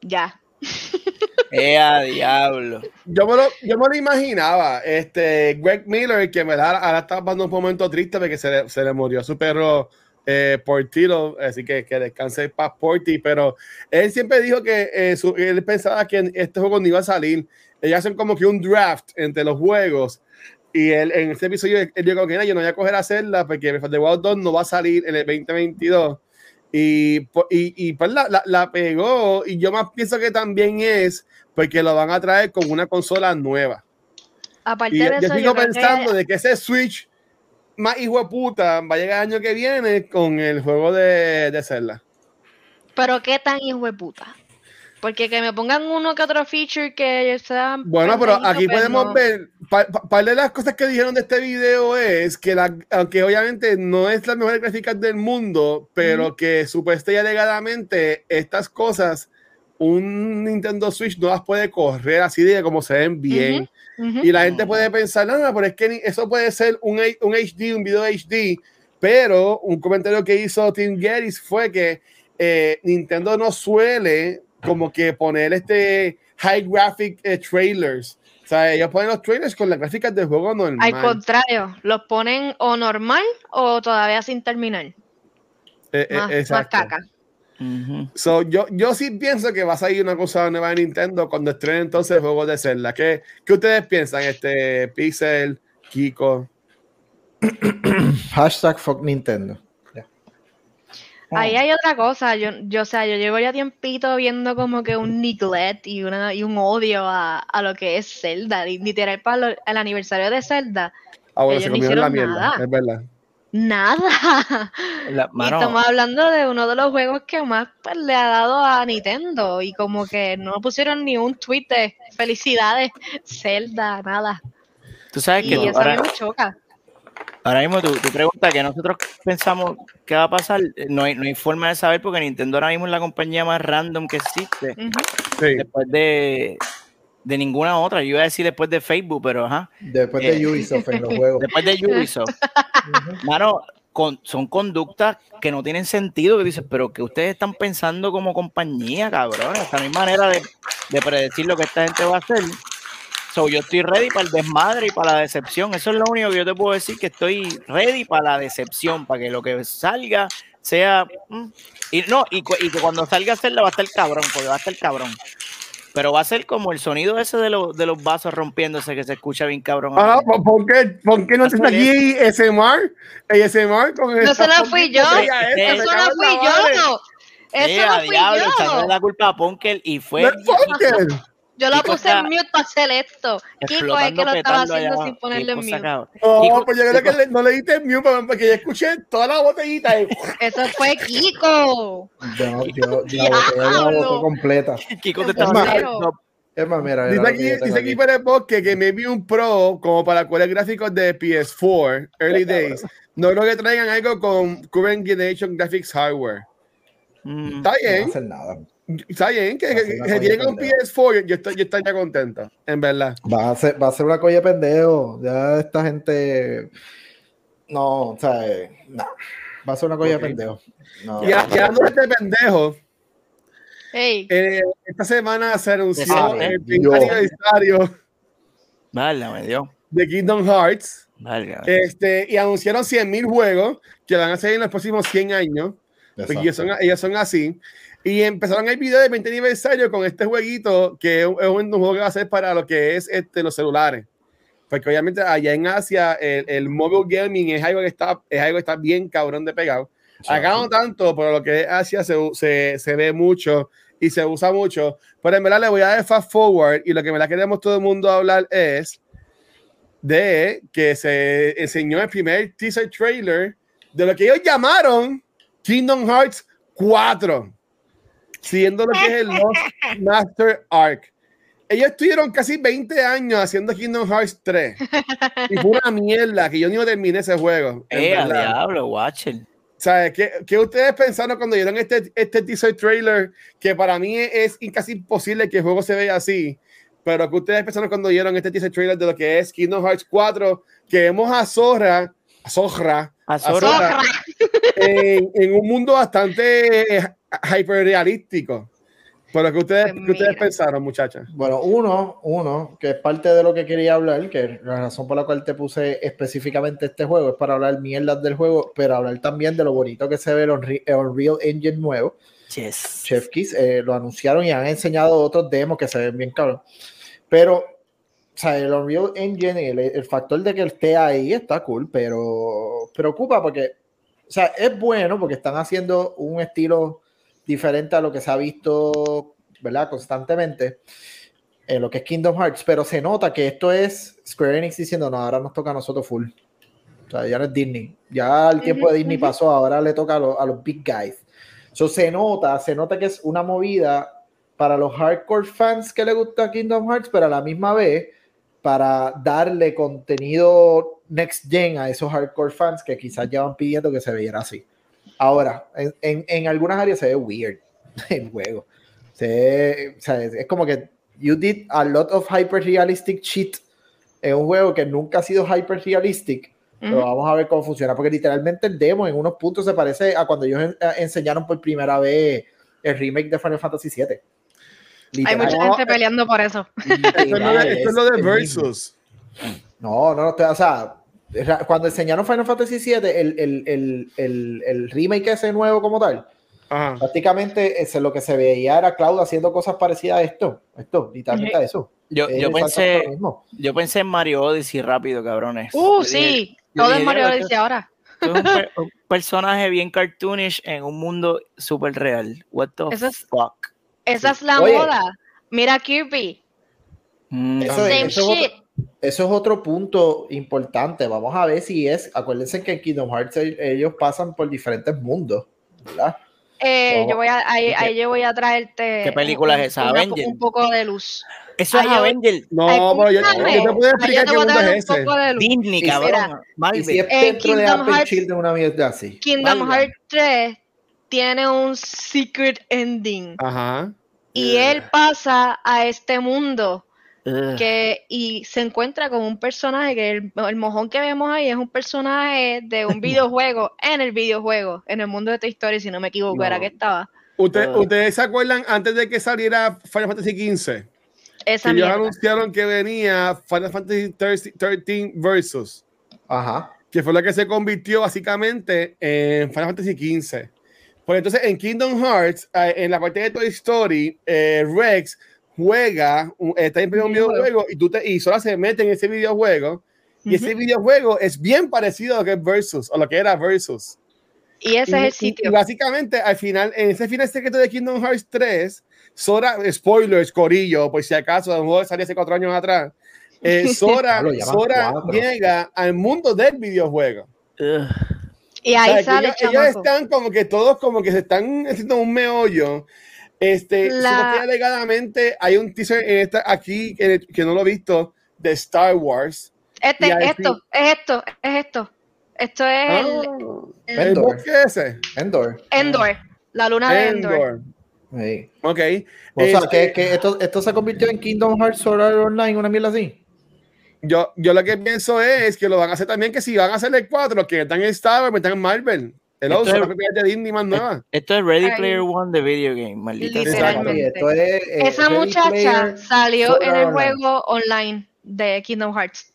ya. <laughs> ¡Eh, a diablo! Yo me, lo, yo me lo imaginaba. Este, Greg Miller, que me da, ahora está pasando un momento triste porque se le, se le murió su perro eh, Portito, así que que descanse paz Porty, pero él siempre dijo que eh, su- él pensaba que este juego no iba a salir. Ellos hacen como que un draft entre los juegos. Y él, en este episodio, él dijo que "No, yo no voy a coger a hacerla porque the Wild 2 no va a salir en el 2022. Y, y, y pues la, la, la pegó. Y yo más pienso que también es porque lo van a traer con una consola nueva. Aparte Y de yo, yo eso, sigo yo creo que- pensando de que ese Switch más hijo de puta va a llegar el año que viene con el juego de, de Zelda. Pero qué tan hijo de puta. Porque que me pongan uno que otro feature que sea. Bueno, pero aquí pues podemos no. ver, pa- pa- par de las cosas que dijeron de este video es que, la, aunque obviamente no es las mejores gráficas del mundo, pero que supuestamente y alegadamente estas cosas, un Nintendo Switch no las puede correr así de como se ven bien. Y la gente puede pensar, no, no, pero es que eso puede ser un, un HD, un video HD, pero un comentario que hizo Tim Geddes fue que eh, Nintendo no suele como que poner este high graphic eh, trailers. O sea, ellos ponen los trailers con las gráficas del juego normal. Al contrario, los ponen o normal o todavía sin terminar. Eh, eh, Más, más exacto. So, yo, yo sí pienso que va a salir una cosa nueva de Nintendo cuando estrenen entonces juegos de Zelda. ¿Qué, qué ustedes piensan? Este, Pixel, Kiko. <clears throat> Hashtag fuck Nintendo. Ahí hay otra cosa, yo, yo, o sea, yo llevo ya tiempito viendo como que un neglect y, una, y un odio a, a lo que es Zelda. Literal, para lo- el aniversario de Zelda, Ah, bueno, Ellos se no comieron la mierda, nada. es verdad. Nada. La- <laughs> Y estamos hablando de uno de los juegos que más pues, le ha dado a Nintendo. Y como que no pusieron ni un tweet de felicidades, Zelda, nada. tú sabes que Y tú- eso a mí ahora, me choca. ahora mismo tu, tu pregunta que nosotros pensamos que va a pasar, eh, no hay, no hay forma de saber porque Nintendo ahora mismo es la compañía más random que existe. Sí. Después de, de ninguna otra. Yo iba a decir después de Facebook, pero ajá. Después Eh. de Ubisoft en los <laughs> juegos. Después de Ubisoft. Mano, con, son conductas que no tienen sentido, que dices, pero que ustedes están pensando como compañía, cabrón. Esta no hay manera de, de predecir lo que esta gente va a hacer. So, yo estoy ready para el desmadre y para la decepción. Eso es lo único que yo te puedo decir, que estoy ready para la decepción, para que lo que salga sea... mm, y no, y, y que cuando salga a hacerla va a estar cabrón, porque va a estar cabrón. Pero va a ser como el sonido ese de, los de los vasos rompiéndose que se escucha bien cabrón. Ah, ¿por, qué, ¿Por qué no está aquí SMR? ASMR con No se la fui yo. Eso no fui yo. Eso Eh, no fui yo. la culpa a Punker y fue No. Yo la Kiko puse está en mute para hacer esto. Kiko es que lo estaba haciendo sin ponerlo en mute. No, Kiko- pues yo creo que le- no le diste mute porque yo escuché toda la botellita. y- Eso fue Kiko. Yo, yo, yo la botella la boté completa. Kiko te Es estaba más, haciendo Es más, mira, Dice mira lo aquí, dice aquí aquí. Pérez Bosque que maybe un Pro como para cuales gráficos de PS4, Early <laughs> Days. No creo que traigan algo con Current Generation Graphics Hardware. Mm, Está No va a bien, hacer nada. Está bien que, Va a que, tienen un pendeja. PS4. Yo, estoy, yo estaría contento, en verdad. Va a ser, va a ser una colla de pendejo. Ya esta gente. No, o sea, eh, no. Va a ser una colla Ok. de pendejo. No. Y hablando de este pendejo, Hey, eh, esta semana se anunció el primer aniversario Válgame Dios. de Kingdom Hearts. Válgame. Este, y anunciaron 100.000 juegos que van a salir en los próximos 100 años. Porque ellos son, ellos son así. Y empezaron el video del 20 aniversario con este jueguito que es un, es un juego que va a ser para lo que es este, los celulares. Porque obviamente allá en Asia el, el mobile gaming es algo que está, es algo que está bien cabrón de pegado. Acá no tanto, pero lo que es Asia se, se, se ve mucho y se usa mucho. Pero en verdad le voy a dar fast forward y lo que me la queremos todo el mundo hablar es de que se enseñó el primer teaser trailer de lo que ellos llamaron Kingdom Hearts 4, siendo lo que es el <laughs> Lost Master Arc. Ellos estuvieron casi 20 años haciendo Kingdom Hearts 3 y fue una mierda que yo ni terminé ese juego. Eh, a verdad. diablo, Watcher. ¿Sabes? ¿Qué, qué ustedes pensaron cuando vieron este, este teaser trailer? Que para mí es, casi imposible que el juego se vea así. Pero ¿qué ustedes pensaron cuando vieron este teaser trailer de lo que es Kingdom Hearts 4? Que vemos a Zorra, a Zorra, A a Zorra. En, en un mundo bastante hiperrealístico. Pero ¿qué ustedes, Pues qué ustedes pensaron, muchachas? Bueno, uno, uno, que es parte de lo que quería hablar, que la razón por la cual te puse específicamente este juego es para hablar mierdas del juego, pero hablar también de lo bonito que se ve el Unreal Engine nuevo. Yes. Chef Kiss eh, lo anunciaron y han enseñado otros demos que se ven bien cabrón. Pero, o sea, el Unreal Engine, el, el factor de que esté ahí está cool, pero preocupa porque, o sea, es bueno porque están haciendo un estilo diferente a lo que se ha visto, ¿verdad? Constantemente en lo que es Kingdom Hearts, pero se nota que esto es Square Enix diciendo, no, ahora nos toca a nosotros full. O sea, ya no es Disney. Ya el tiempo de Disney pasó, ahora le toca a, los- a los big guys. So, se nota, se nota que es una movida para los hardcore fans que le gusta Kingdom Hearts, pero a la misma vez para darle contenido next gen a esos hardcore fans que quizás llevan pidiendo que se viera así. Ahora, en, en- en algunas áreas se ve weird <laughs> el juego. Se- o sea, es, es como que you did a lot of hyper realistic shit en un juego que nunca ha sido hyper realistic. Pero vamos a ver cómo funciona, porque literalmente el demo en unos puntos se parece a cuando ellos en- eh, enseñaron por primera vez el remake de Final Fantasy VII. Hay Literal. mucha gente peleando por eso. <laughs> Esto es lo Literal, de, esto es lo de mismo. Versus. No, no, no, o sea, cuando enseñaron Final Fantasy VII, el, el, el, el, el remake ese nuevo como tal, Ajá. prácticamente ese, lo que se veía era Cloud haciendo cosas parecidas a esto, esto, literalmente a eso. Yo, yo pensé, yo pensé en Mario Odyssey rápido, cabrones. Uh, Yo sí. Todo es Mario "Diablo, Odyssey ahora. es un, per- <laughs> un personaje bien cartoonish en un mundo súper real. What the Eso es- fuck? Esa es la Oye. moda. Mira Kirby. Mm, Same eso shit. Eso es otro punto importante. Vamos a ver si es. Acuérdense que en Kingdom Hearts el- ellos pasan por diferentes mundos, ¿verdad? Eh, yo voy a, ahí, ahí yo voy a traerte. ¿Qué película un- es esa? Avenger. Un poco de luz. Eso es Avenger. No, pero yo, yo te puedo explicar yo qué te voy a mundo dar es un ese. poco de luz. Disney, Y cabrón. Y si es En dentro de Kingdom Apple Hearts- Children, una mierda así. Kingdom. Hearts 3 tiene un secret ending. Ajá. Y él pasa a este mundo. Que y se encuentra con un personaje que el, el mojón que vemos ahí es un personaje de un <laughs> videojuego en el videojuego, en el mundo de Toy Story, si no me equivoco, era que estaba. Usted-. ¿Ustedes se acuerdan antes de que saliera Final Fantasy XV? Esa ellos anunciaron que venía Final Fantasy 13 Versus, Ajá. que fue lo que se convirtió básicamente en Final Fantasy XV. Pues entonces en Kingdom Hearts, eh, en la parte de Toy Story, eh, Rex juega, un- está en un Videojuego. y, tú te, y Sora se mete en ese videojuego. Y ese Ujú. videojuego es bien parecido a lo que es Versus, o lo que era Versus. Y ese Y- es el y- sitio. Y básicamente, al final, en ese final secreto de Kingdom Hearts 3, Sora, spoilers, Corillo, por si acaso, el juego salió hace cuatro años atrás. eh, <laughs> Sora, Sora llega al mundo del videojuego. Ugh. y O ahí sea, que sale ellos, el ellos están como que todos como que se están haciendo un meollo. Este, La- que alegadamente hay un teaser en esta, aquí que, que no lo he visto de Star Wars. Este, esto, es esto, es esto. Esto es el Ah, el Endor. bosque ese. Endor. Endor, la luna de Endor. Endor. Sí. Ok. O sea, Este, que, que esto, esto se convirtió en Kingdom Hearts Sword Art Online, una mierda así. Yo, yo lo que pienso es que lo van a hacer también que si van a hacer el 4, los que están en Star Wars, están en Marvel. El Esto es- la propiedad de Disney más nueva. Esto es Ready Ay. Player One de video game, maldita. Literalmente. Esto es, eh, Esa Ready muchacha Player salió en el Online. juego online de Kingdom Hearts.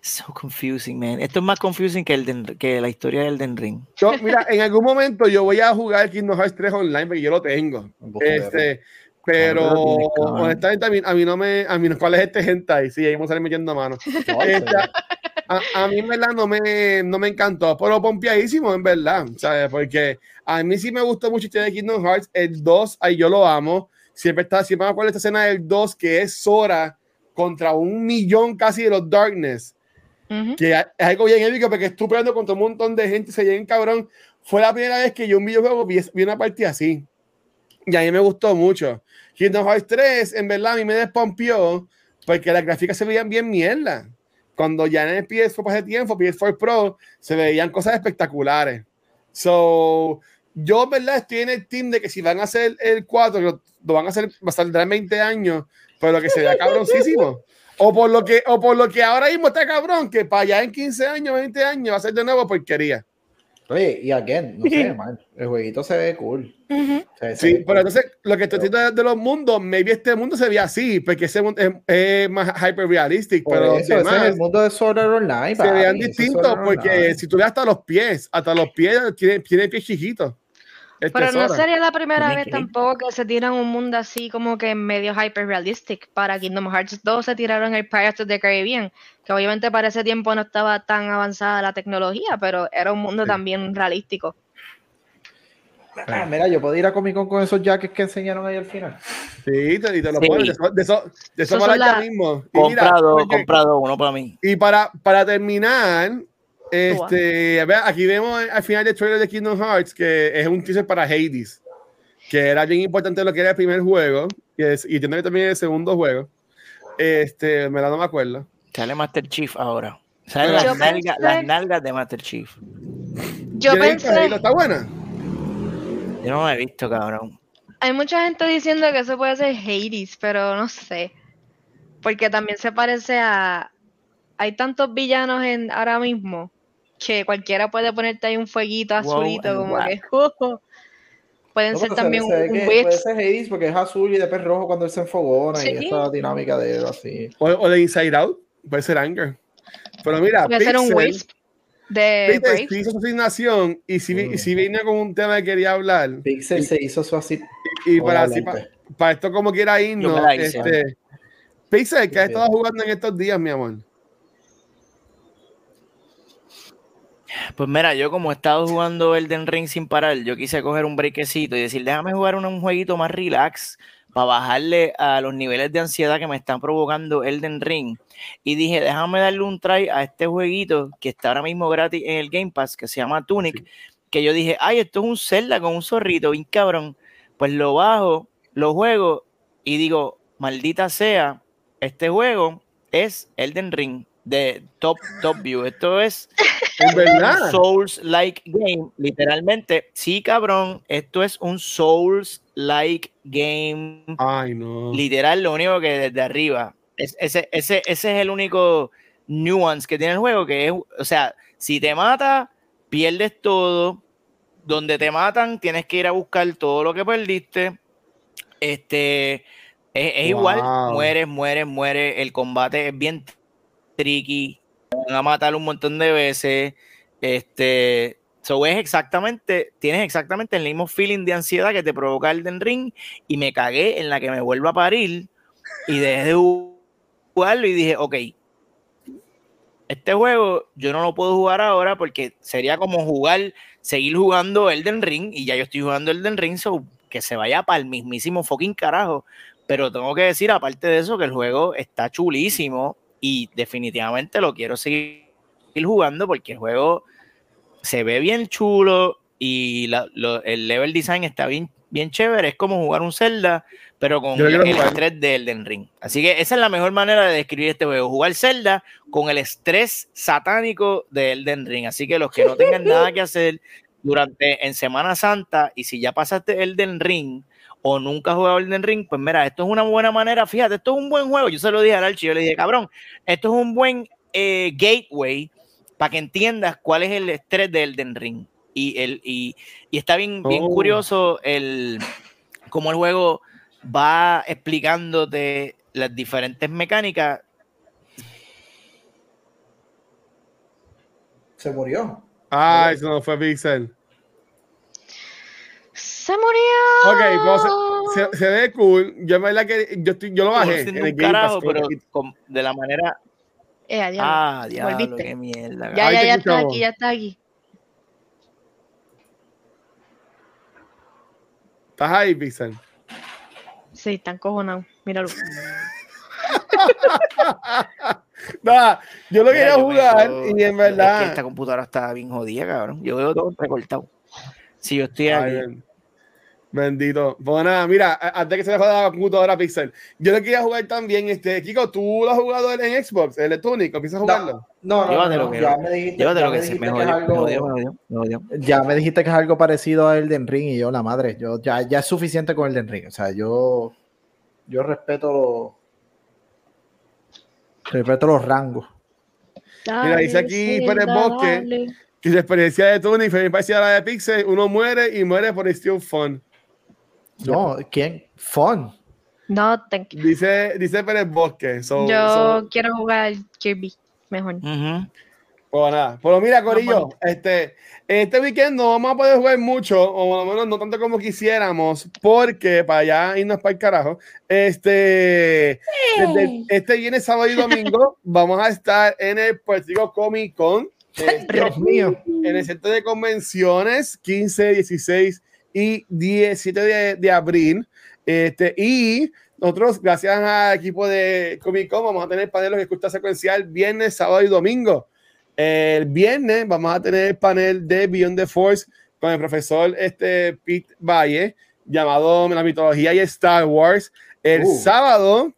So confusing, man. Esto es más confusing que, el de- que la historia del Den Ring. Yo, mira, en algún momento yo voy a jugar Kingdom Hearts 3 online porque yo lo tengo. Este, pero honestamente a mí, a mí no me, a mí no, ¿cuál es este hentai? Sí, ahí vamos a salir metiendo mano. <laughs> No, Este, a, a mí en verdad no me, no me encantó, pero pompeadísimo en verdad, ¿sabes? Porque a mí sí me gustó mucho este de Kingdom Hearts, el 2, ahí yo lo amo, siempre está, siempre me acuerdo de esta escena del 2 que es Sora contra un millón casi de los Darkness, que es algo bien épico porque estuve peleando contra un montón de gente, se llega cabrón, fue la primera vez que yo en un videojuego vi, vi una partida así, y a mí me gustó mucho. Kingdom Hearts 3, en verdad, a mí me despompió porque las gráficas se veían bien mierda. Cuando ya en el PS4 pasé tiempo, PS4 Pro, se veían cosas espectaculares. So, yo, en verdad, estoy en el team de que si van a hacer el 4, lo, lo van a hacer, va a saldrá en 20 años, pero que se vea cabroncísimo. O por, lo que, o por lo que ahora mismo está cabrón, que para allá en 15 años, 20 años, va a ser de nuevo porquería. Oye, y again, no sé, man, el jueguito se ve cool. Ujú. Se- se Sí, ve pero cool. entonces lo que estoy diciendo de, de los mundos, maybe este mundo se ve así, porque ese mundo es, es más hyper realistic, Por pero eso, ese es demás el mundo de Sword Art Online. se vean distintos, porque si tú ves hasta los pies, hasta los pies tiene, tiene pies chiquitos. Este Pero no sería la primera vez que- tampoco que se tiran un mundo así como que medio hyper realistic. Para Kingdom Hearts 2 se tiraron el Pirates of the Caribbean, que obviamente para ese tiempo no estaba tan avanzada la tecnología, pero era un mundo también realístico. Ah, mira, yo puedo ir a Comic Con con esos jackets que enseñaron ahí al final. Sí, te, y te lo Sí. pones, de eso, de eso, de eso Esos para son allá la- mismo. Y Comprado, comprado, uno para mí. Y para, para terminar, este, a ver, aquí vemos al final del trailer de Kingdom Hearts que es un teaser para Hades, que era bien importante lo que era el primer juego, y, es, y entiendo que también el segundo juego. Este, me la no me acuerdo. Sale Master Chief ahora. Salen Yo las, pensé- nalgas, las nalgas de Master Chief. Yo ¿Tiene pensé, Halo? ¿Está buena? Yo no la he visto, cabrón. hay mucha gente diciendo que eso puede ser Hades, pero no sé. Porque también se parece a... Hay tantos villanos en ahora mismo que cualquiera puede ponerte ahí un fueguito Wow, azulito, and como what? que... <laughs> Pueden No, ser se- también se un, que un. Puede ser Hades porque es azul y de pez rojo cuando él se enfogona y Sí. esa dinámica de él así. O, o de Inside Out, puede ser Anger. Pero mira, Puede ser un Pixel- Wisp de Pixel Brave. sí hizo su asignación y si, Mm. y si vine con un tema que quería hablar Pixel se hizo su así. y para, así, Obviamente. pa- para esto como quiera irnos, este, Pixel, que has estado jugando en estos días, mi amor? Pues mira, yo como he estado jugando Elden Ring sin parar, yo quise coger un breakcito y decir, déjame jugar un, un jueguito más relax para bajarle a los niveles de ansiedad que me están provocando Elden Ring. Y dije, déjame darle un try a este jueguito que está ahora mismo gratis en el Game Pass, que se llama Tunic, que yo dije, ay, esto es un Zelda con un zorrito, bien cabrón. Pues lo bajo, lo juego y digo, maldita sea, este juego es Elden Ring de Top, top View. Esto es verdad. Souls-like game, literalmente. Sí, cabrón, esto es un Souls-like game. Ay, no. Literal, lo único que desde arriba. Es, ese, ese, ese es el único nuance que tiene el juego, que es, o sea, si te mata, pierdes todo. Donde te matan, tienes que ir a buscar todo lo que perdiste. Este, es, es igual, mueres, mueres, mueres. El combate es bien tricky. Van a matar un montón de veces. Este, so es exactamente, tienes exactamente el mismo feeling de ansiedad que te provoca Elden Ring. Y me cagué en la que me vuelva a parir. Y dejé de jugarlo y dije, ok, este juego yo no lo puedo jugar ahora porque sería como jugar, seguir jugando Elden Ring y ya yo estoy jugando Elden Ring, so que se vaya para el mismísimo fucking carajo. Pero tengo que decir, aparte de eso, que el juego está chulísimo y definitivamente lo quiero seguir jugando porque el juego se ve bien chulo y la- lo- el level design está bien, bien chévere. Es como jugar un Zelda, pero con Yo el estrés de Elden Ring. Así que esa es la mejor manera de describir este juego. Jugar Zelda con el estrés satánico de Elden Ring. Así que los que no tengan nada que hacer durante en Semana Santa y si ya pasaste Elden Ring o nunca has jugado Elden Ring, pues mira, esto es una buena manera. Fíjate, esto es un buen juego. Yo se lo dije al Archie, yo le dije, cabrón, esto es un buen eh, gateway para que entiendas cuál es el estrés de Elden Ring. Y, el, y, y está bien, bien Oh. curioso el cómo el juego va explicándote las diferentes mecánicas. Se murió. Ay, eso no fue Pixel. Se murió. Ok, pues, se, se ve cool. Yo en verdad que yo, estoy, yo lo bajé. siendo en el un Game carajo, Pass, pero y- con- de la manera. Eh, adiós. Ah, diablo, Volviste. qué mierda. ya, ahí ya, ya está aquí, ya está aquí. ¿Estás ahí, Pixel? Sí, están cojonados. Míralo. <laughs> Nada, yo lo Mira, quería yo jugar veo- y en Es que verdad. esta computadora está bien jodida, cabrón. Yo veo todo recortado. Si yo estoy Ay, aquí. Ben- Bendito. Pues nada, mira, antes que se me joda la computadora Pixel, yo lo quería jugar también. Este, Kiko, ¿tú lo has jugado en Xbox, el Electronic? ¿Empiezas a jugarlo? No, no, no, ya me dijiste, ya me que dijiste es algo-. Ya me dijiste que es algo parecido a Elden Ring y yo, la madre, yo ya, ya es suficiente con Elden Ring. O sea, yo, yo respeto los respeto los rangos. Mira, dice aquí Dale, Pérez Bosque. dale. Que la experiencia de Tony fue muy parecida a la de Pixel. Uno muere y muere por Still Fun. No, ¿quién? Fun. No, thank you. Dice, dice Pérez Bosque. So, Yo so- quiero jugar Kirby. Mejor. Ujú. Pues nada, pero mira, Corillo, bonito. este, este weekend no vamos a poder jugar mucho, o por lo menos no tanto como quisiéramos, porque para allá irnos para el carajo, este, desde este viernes, sábado y domingo, <laughs> vamos a estar en el Puerto Comic Con, este, Dios mío. en el centro de convenciones, 15, 16 y 17 de, de abril, este, y nosotros, gracias al equipo de Comic Con, vamos a tener paneles de escucha secuencial viernes, sábado y domingo. El viernes vamos a tener el panel de Beyond the Force con el profesor este, Pete Valle, llamado La mitología y Star Wars. El Uh. sábado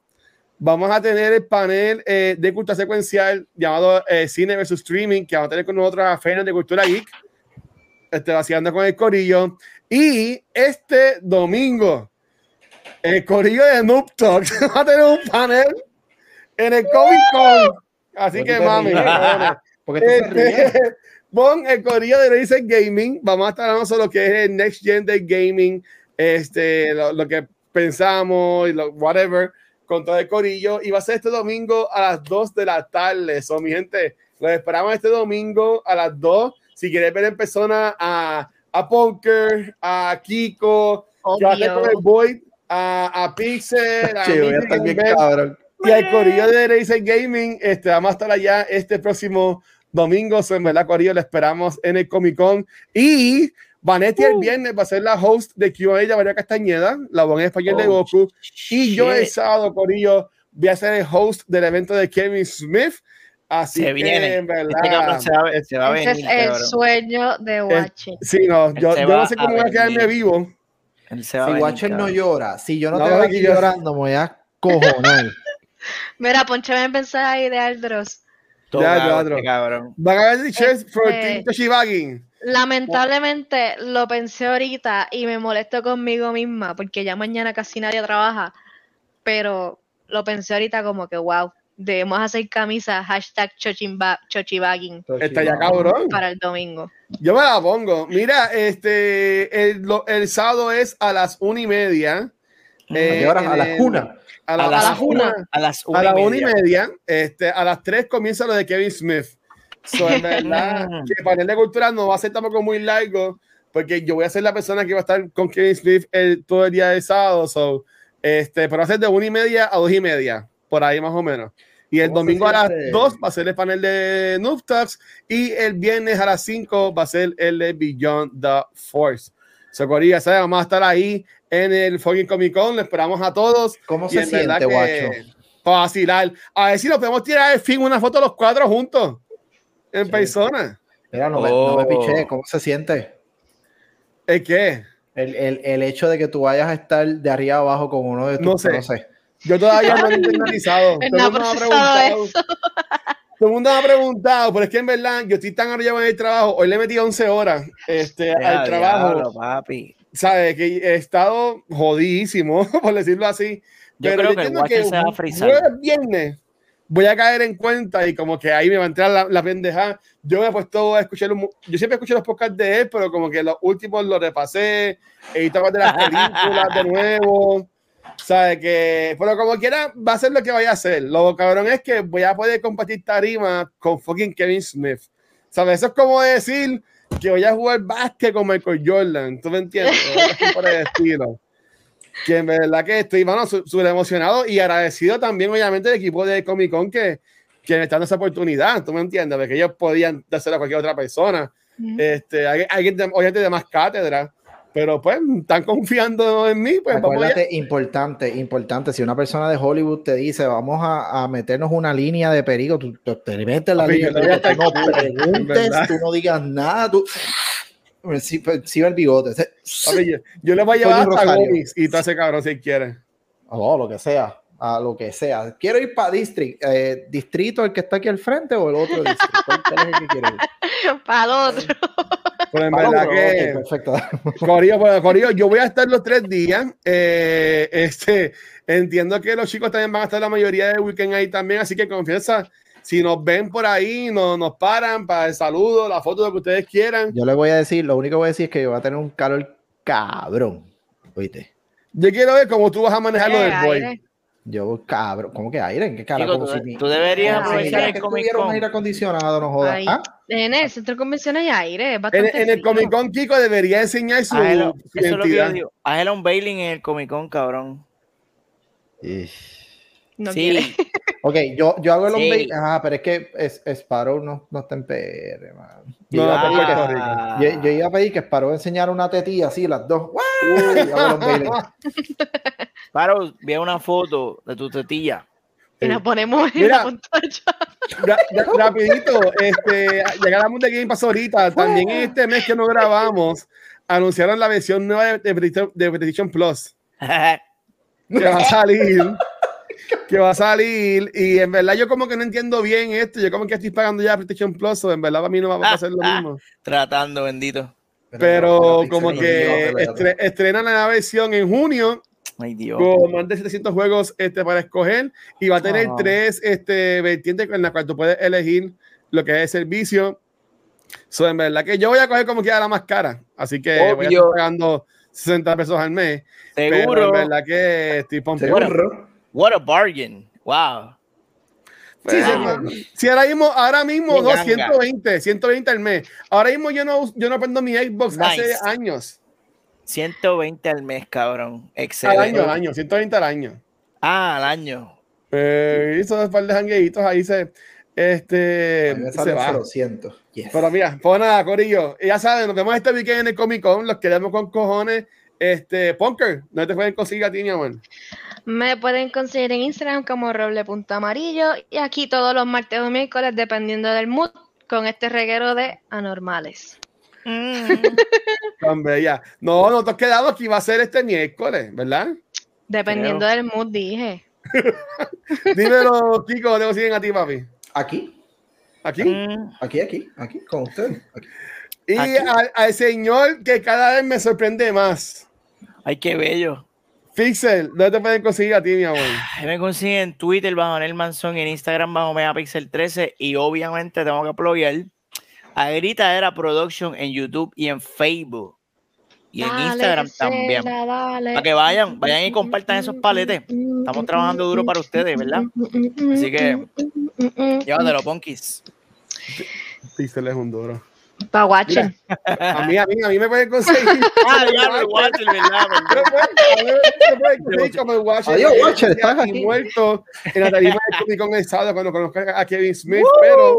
vamos a tener el panel eh, de cultura secuencial llamado eh, Cine versus Streaming, que vamos a tener con nosotros a Fernan de Cultura Geek, este, vaciando con el corillo. Y este domingo, el corillo de Noob Talks <laughs> va a tener un panel en el Comic Con. Así ¿Por que mami. <laughs> Porque. Este, Pon <laughs> el corillo de Razer Gaming. Vamos a estar hablando sobre lo que es el Next Gen de Gaming, este, lo, lo que pensamos y lo, whatever, con todo el corillo. Y va a ser este domingo a las 2 de la tarde. So, mi gente, los esperamos este domingo a las 2. Si quieres ver en persona a, a Punker, a Kiko, que con el. Boy, a, a Pixel, a voy a bien cabrón. y al Corillo de Razer Gaming, este, vamos a estar allá este próximo domingo. So, en verdad, Corillo, le esperamos en el Comic Con. Y Vanetti el viernes va a ser la host de QA de María Castañeda, la voz en español de Oh, Goku. Y yo el sábado, Corillo, voy a ser el host del evento de Kevin Smith. Así Se que, viene. en verdad. Este cabrón se va, se va a Ese venir. es el cabrón. sueño de Watching. Sí, no, yo, yo no sé a cómo voy a quedarme venir. vivo. Él se va a Si venir, Watcher no llora, si yo no, No, te veo aquí llorando, me voy a cojonar. <laughs> Mira, ponchame el mensaje ahí de Aldros. Teatro. este cabrón. Van a ver t-shirts for Este- Team Toshibagi. Lamentablemente lo pensé ahorita y me molesto conmigo misma porque ya mañana casi nadie trabaja, pero lo pensé ahorita como que wow, debemos hacer camisas hashtag chochimba- chochibagging Está ya cabrón. para el domingo. Yo me la pongo. Mira, este, el, lo- el sábado es a las una y media. ¿A qué horas? A las en- una. A, la- A las a las una. una. A las A una las y una y media. media. Este, a las tres comienza lo de Kevin Smith. So, en <laughs> verdad, que el panel de cultura no va a ser tampoco muy largo, porque yo voy a ser la persona que va a estar con Kevin Smith el, todo el día de sábado. So, este, pero va a ser de una y media a dos y media, por ahí más o menos. Y el ¿Cómo se domingo a las siente? dos va a ser el panel de Noob Talks, y el viernes a las cinco va a ser el de Beyond the Force. So, Corilla, ¿sabes? Vamos a estar ahí en el fucking Comic Con, lo esperamos a todos. ¿Cómo Y se siente, que- guacho? Para vacilar. A ver si nos podemos tirar el fin una foto los cuatro juntos. En Sí. persona. Mira, no, me, no me Oh. piché. ¿Cómo se siente? ¿El qué? El, el, el hecho de que tú vayas a estar de arriba abajo con uno de tus No sé. no sé. Yo todavía no lo he internalizado. Él Todo no el mundo me ha preguntado. Todo el mundo me ha preguntado, pero es que en verdad yo estoy tan arriba en el trabajo. Hoy le metí 11 horas este, Ya, al trabajo. diablo, papi. ¿Sabes? Que he estado jodidísimo, <laughs> por decirlo así. Yo Pero creo que el entiendo Watcher se va a frizar. jueves, viernes voy a caer en cuenta y como que ahí me va a entrar la, la pendeja. Yo me he puesto a escuchar, un yo siempre escucho los podcasts de él, pero como que los últimos los repasé, edité más de las <laughs> películas de nuevo. ¿Sabes? Que, pero como quiera, va a ser lo que vaya a hacer. Lo cabrón es que voy a poder compartir tarima con fucking Kevin Smith. ¿Sabes? Eso es como decir que voy a jugar básquet con Michael Jordan. ¿Tú me entiendes? Por el estilo. Que en verdad que estoy, su- súper emocionado y agradecido también, obviamente, del equipo de Comic Con que, que me están dando esa oportunidad. ¿Tú me entiendes? Porque ellos podían dársela a cualquier otra persona. Este, hay- alguien, de- obviamente, de más cátedra. Pero pues, están confiando en mí, pues. Acuérdate, importante, importante. Si una persona de Hollywood te dice, vamos a, a meternos una línea de perigo, tú, tú te metes la línea yo de le voy a perigo, tú no preguntes, tú no digas nada, tú... Sí, sí, el bigote. Papi, yo, yo les voy a llevar hasta. Gomis y todo ese cabrón si quiere. O lo que sea, a lo que sea. Quiero ir para district, eh, distrito, el que está aquí al frente o el otro distrito. ¿Cuál cuál es el que quiere ir? <laughs> Para el otro. Pero en Para verdad otro, que. perfecto. <laughs> Corillo, bueno, Corillo, yo voy a estar los tres días. Eh, este, entiendo que los chicos también van a estar la mayoría del weekend ahí también, así que confianza. Si nos ven por ahí, nos, nos paran para el saludo, la foto, lo que ustedes quieran. Yo le voy a decir, lo único que voy a decir es que yo voy a tener un calor cabrón. Oíste. Yo quiero ver cómo tú vas a manejar lo Eh, del boy. Yo, cabrón, ¿cómo que aire? ¿En qué carajo? Tú, si deberías aprovechar el Comic Con. aire acondicionado, no jodas. ¿Ah? En el centro de convenciones hay aire. Es En, bastante en el. Comic Con, Kiko debería enseñar su, su eso es lo que yo identidad. digo. Hazle un bailing en el Comic Con, cabrón. No sí, quiere. Ok, yo, yo hago el Sí. hombre. Ah, pero es que es, Sparrow no, no está en PR, man. Yo, No, iba a pedir que, Rico. Yo, yo iba a pedir que Sparrow enseñara una tetilla así, las dos. Unveiling. Paro, vi una foto de tu tetilla. Y nos ponemos en Mira. la pantalla. Ra- ra- rapidito, este, ya hablamos de Game Pass ahorita, también en este mes que no grabamos, anunciaron la versión nueva de, de, de PlayStation Plus. <laughs> que va a salir. <laughs> que va a salir. Y en verdad yo como que no entiendo bien esto. Yo como que estoy pagando ya PlayStation Plus. O en verdad para mí no va a ser lo <laughs> mismo. Tratando, bendito. Pero como sí, que pero- estre- estrenan la nueva versión en junio Ay, Dios. con más de 700 juegos este, para escoger. Y va a tener Ah. tres este, vertientes en las cuales tú puedes elegir lo que es el servicio. So, en verdad que yo voy a coger como quiera la más cara. Así que voy a Obvio. estar pagando 60 pesos al mes. Pero Seguro. en verdad que estoy pompeado. Seguro. What a bargain. Wow. Sí, sí, sí, ahora mismo, ahora mismo, no, ganga. 120, 120 al mes. Ahora mismo yo no, yo no prendo mi Xbox hace años. 120 al mes, cabrón. Al Excelente. año, al año, 120 al año. Ah, al año. Eh, hizo un par de jangueitos ahí se, este, se va. 0, Yes. Pero mira, pues nada, Corillo. Ya saben, nos vemos este weekend en el Comic Con. Los queremos con cojones. Este, Punker, no te pueden conseguir a ti, mi amor. Me pueden conseguir en Instagram como roble.amarillo y aquí todos los martes o miércoles dependiendo del mood con este reguero de anormales. <laughs> Tan bella. No, nosotros quedamos que iba a ser este miércoles, ¿verdad? Dependiendo del mood dije. <laughs> Dímelo, Kiko, te siguen a ti, papi. Aquí. Aquí. Mm, Aquí, aquí, aquí, con usted. Aquí. Y al, al señor que cada vez me sorprende más. Ay, qué bello. Pixel, ¿dónde te pueden conseguir a ti, mi amor? Me consiguen en Twitter bajo Nel Manzón y en Instagram bajo Megapixel 13 y obviamente tengo que apoyar a Gritadera Production en YouTube y en Facebook y en Dale, Instagram también. Dale. Para que vayan, vayan y compartan esos paletes. Estamos trabajando duro para ustedes, ¿verdad? Así que llévatelo, Punkis. Pixel es un duro. Pa' watching. A mí, a mí, a mí me pueden conseguir. <laughs> Ah, diablo, <laughs> Watcher, ¿verdad? Me pueden- me pueden conseguir como el Watcher. Adiós, Watcher, estás aquí. muerto en la tarima de Comic Con el sábado cuando conozcan a Kevin Smith, pero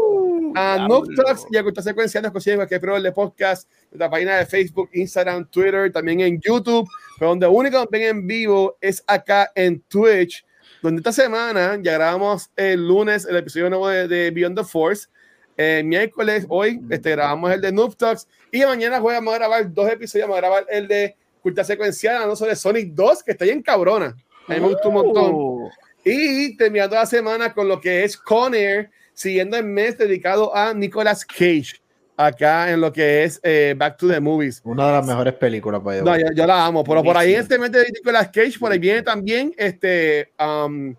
a. Noob Talks y a Cultura Secuencial nos consiguen cualquier programa de podcast, nuestra página de Facebook, Instagram, Twitter, también en YouTube, pero donde único nos ven en vivo es acá en Twitch, donde esta semana ya grabamos el lunes el episodio nuevo de, de Beyond the Force, el miércoles, hoy, este, grabamos el de Noob Talks y mañana jueves vamos a grabar dos episodios, vamos a grabar el de Cultura Secuencial, hablando sobre Sonic 2, que está bien cabrona. A mí me gustó un montón. Uh, Y terminando la semana con lo que es Con Air, siguiendo el mes dedicado a Nicolas Cage, acá en lo que es eh, Back to the Movies. Una de las mejores películas, the No, yo, yo la amo, pero por ahí este mes de Nicolas Cage, por ahí viene también este um,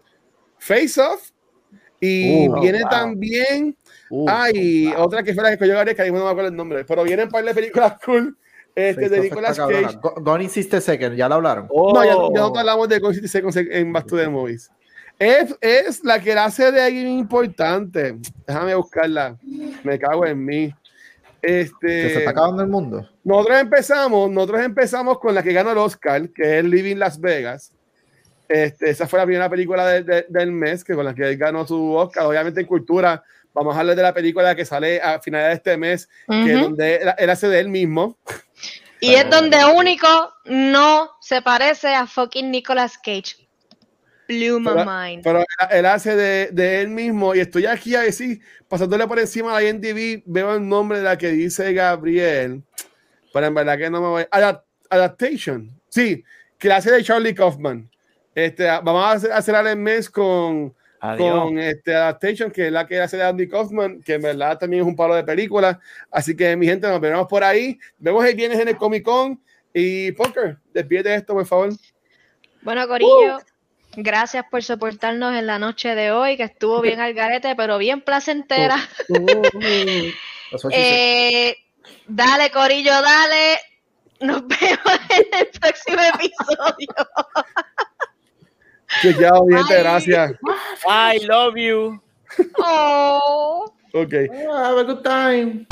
Face Off. Y Uh, viene wow. también. Uh, Ay, otra que fue la que yo gané, que ahí no me acuerdo el nombre. Pero vienen un par de películas cool este, de Nicolas. Cage. Go- Gone in 60 Seconds, ya la hablaron. No, ya, ya oh. no hablamos de Ghost City Seconds en Back to the Movies. Es, es la que la hace de alguien importante. Déjame buscarla. Me cago en mí. Que se Este, está acabando el mundo. nosotros empezamos, nosotros empezamos con la que ganó el Oscar, que es Living Las Vegas. Este, esa fue la primera película de- de- del mes, que con la que él ganó su Oscar. Obviamente en cultura, vamos a hablar de la película que sale a finales de este mes, que Ujú. donde él, él hace de él mismo. Y es donde único no se parece a fucking Nicolas Cage. Blew my Pero- mind. Pero él, hace de, de él mismo y estoy aquí a decir, pasándole por encima a la IMDb, veo el nombre de la que dice Gabriel, pero en verdad que no me voy. Adapt- adaptation, sí, que la hace de Charlie Kaufman. Este, vamos a hacer, a cerrar el mes con, Adiós. con este Adaptation, que es la que hace de Andy Kaufman, que en verdad también es un palo de película. Así que, mi gente, nos veremos por ahí. Vemos el viernes en el Comic Con. Y Poker, despídete de esto, por favor. Bueno, Corillo, gracias por soportarnos en la noche de hoy, que estuvo bien al garete, pero bien placentera. <laughs> Said. Eh, dale, Corillo, dale. Nos <laughs> vemos en el próximo episodio. Chequeado, gente, Bye. gracias. I love you. Oh. Ok. Have a good time.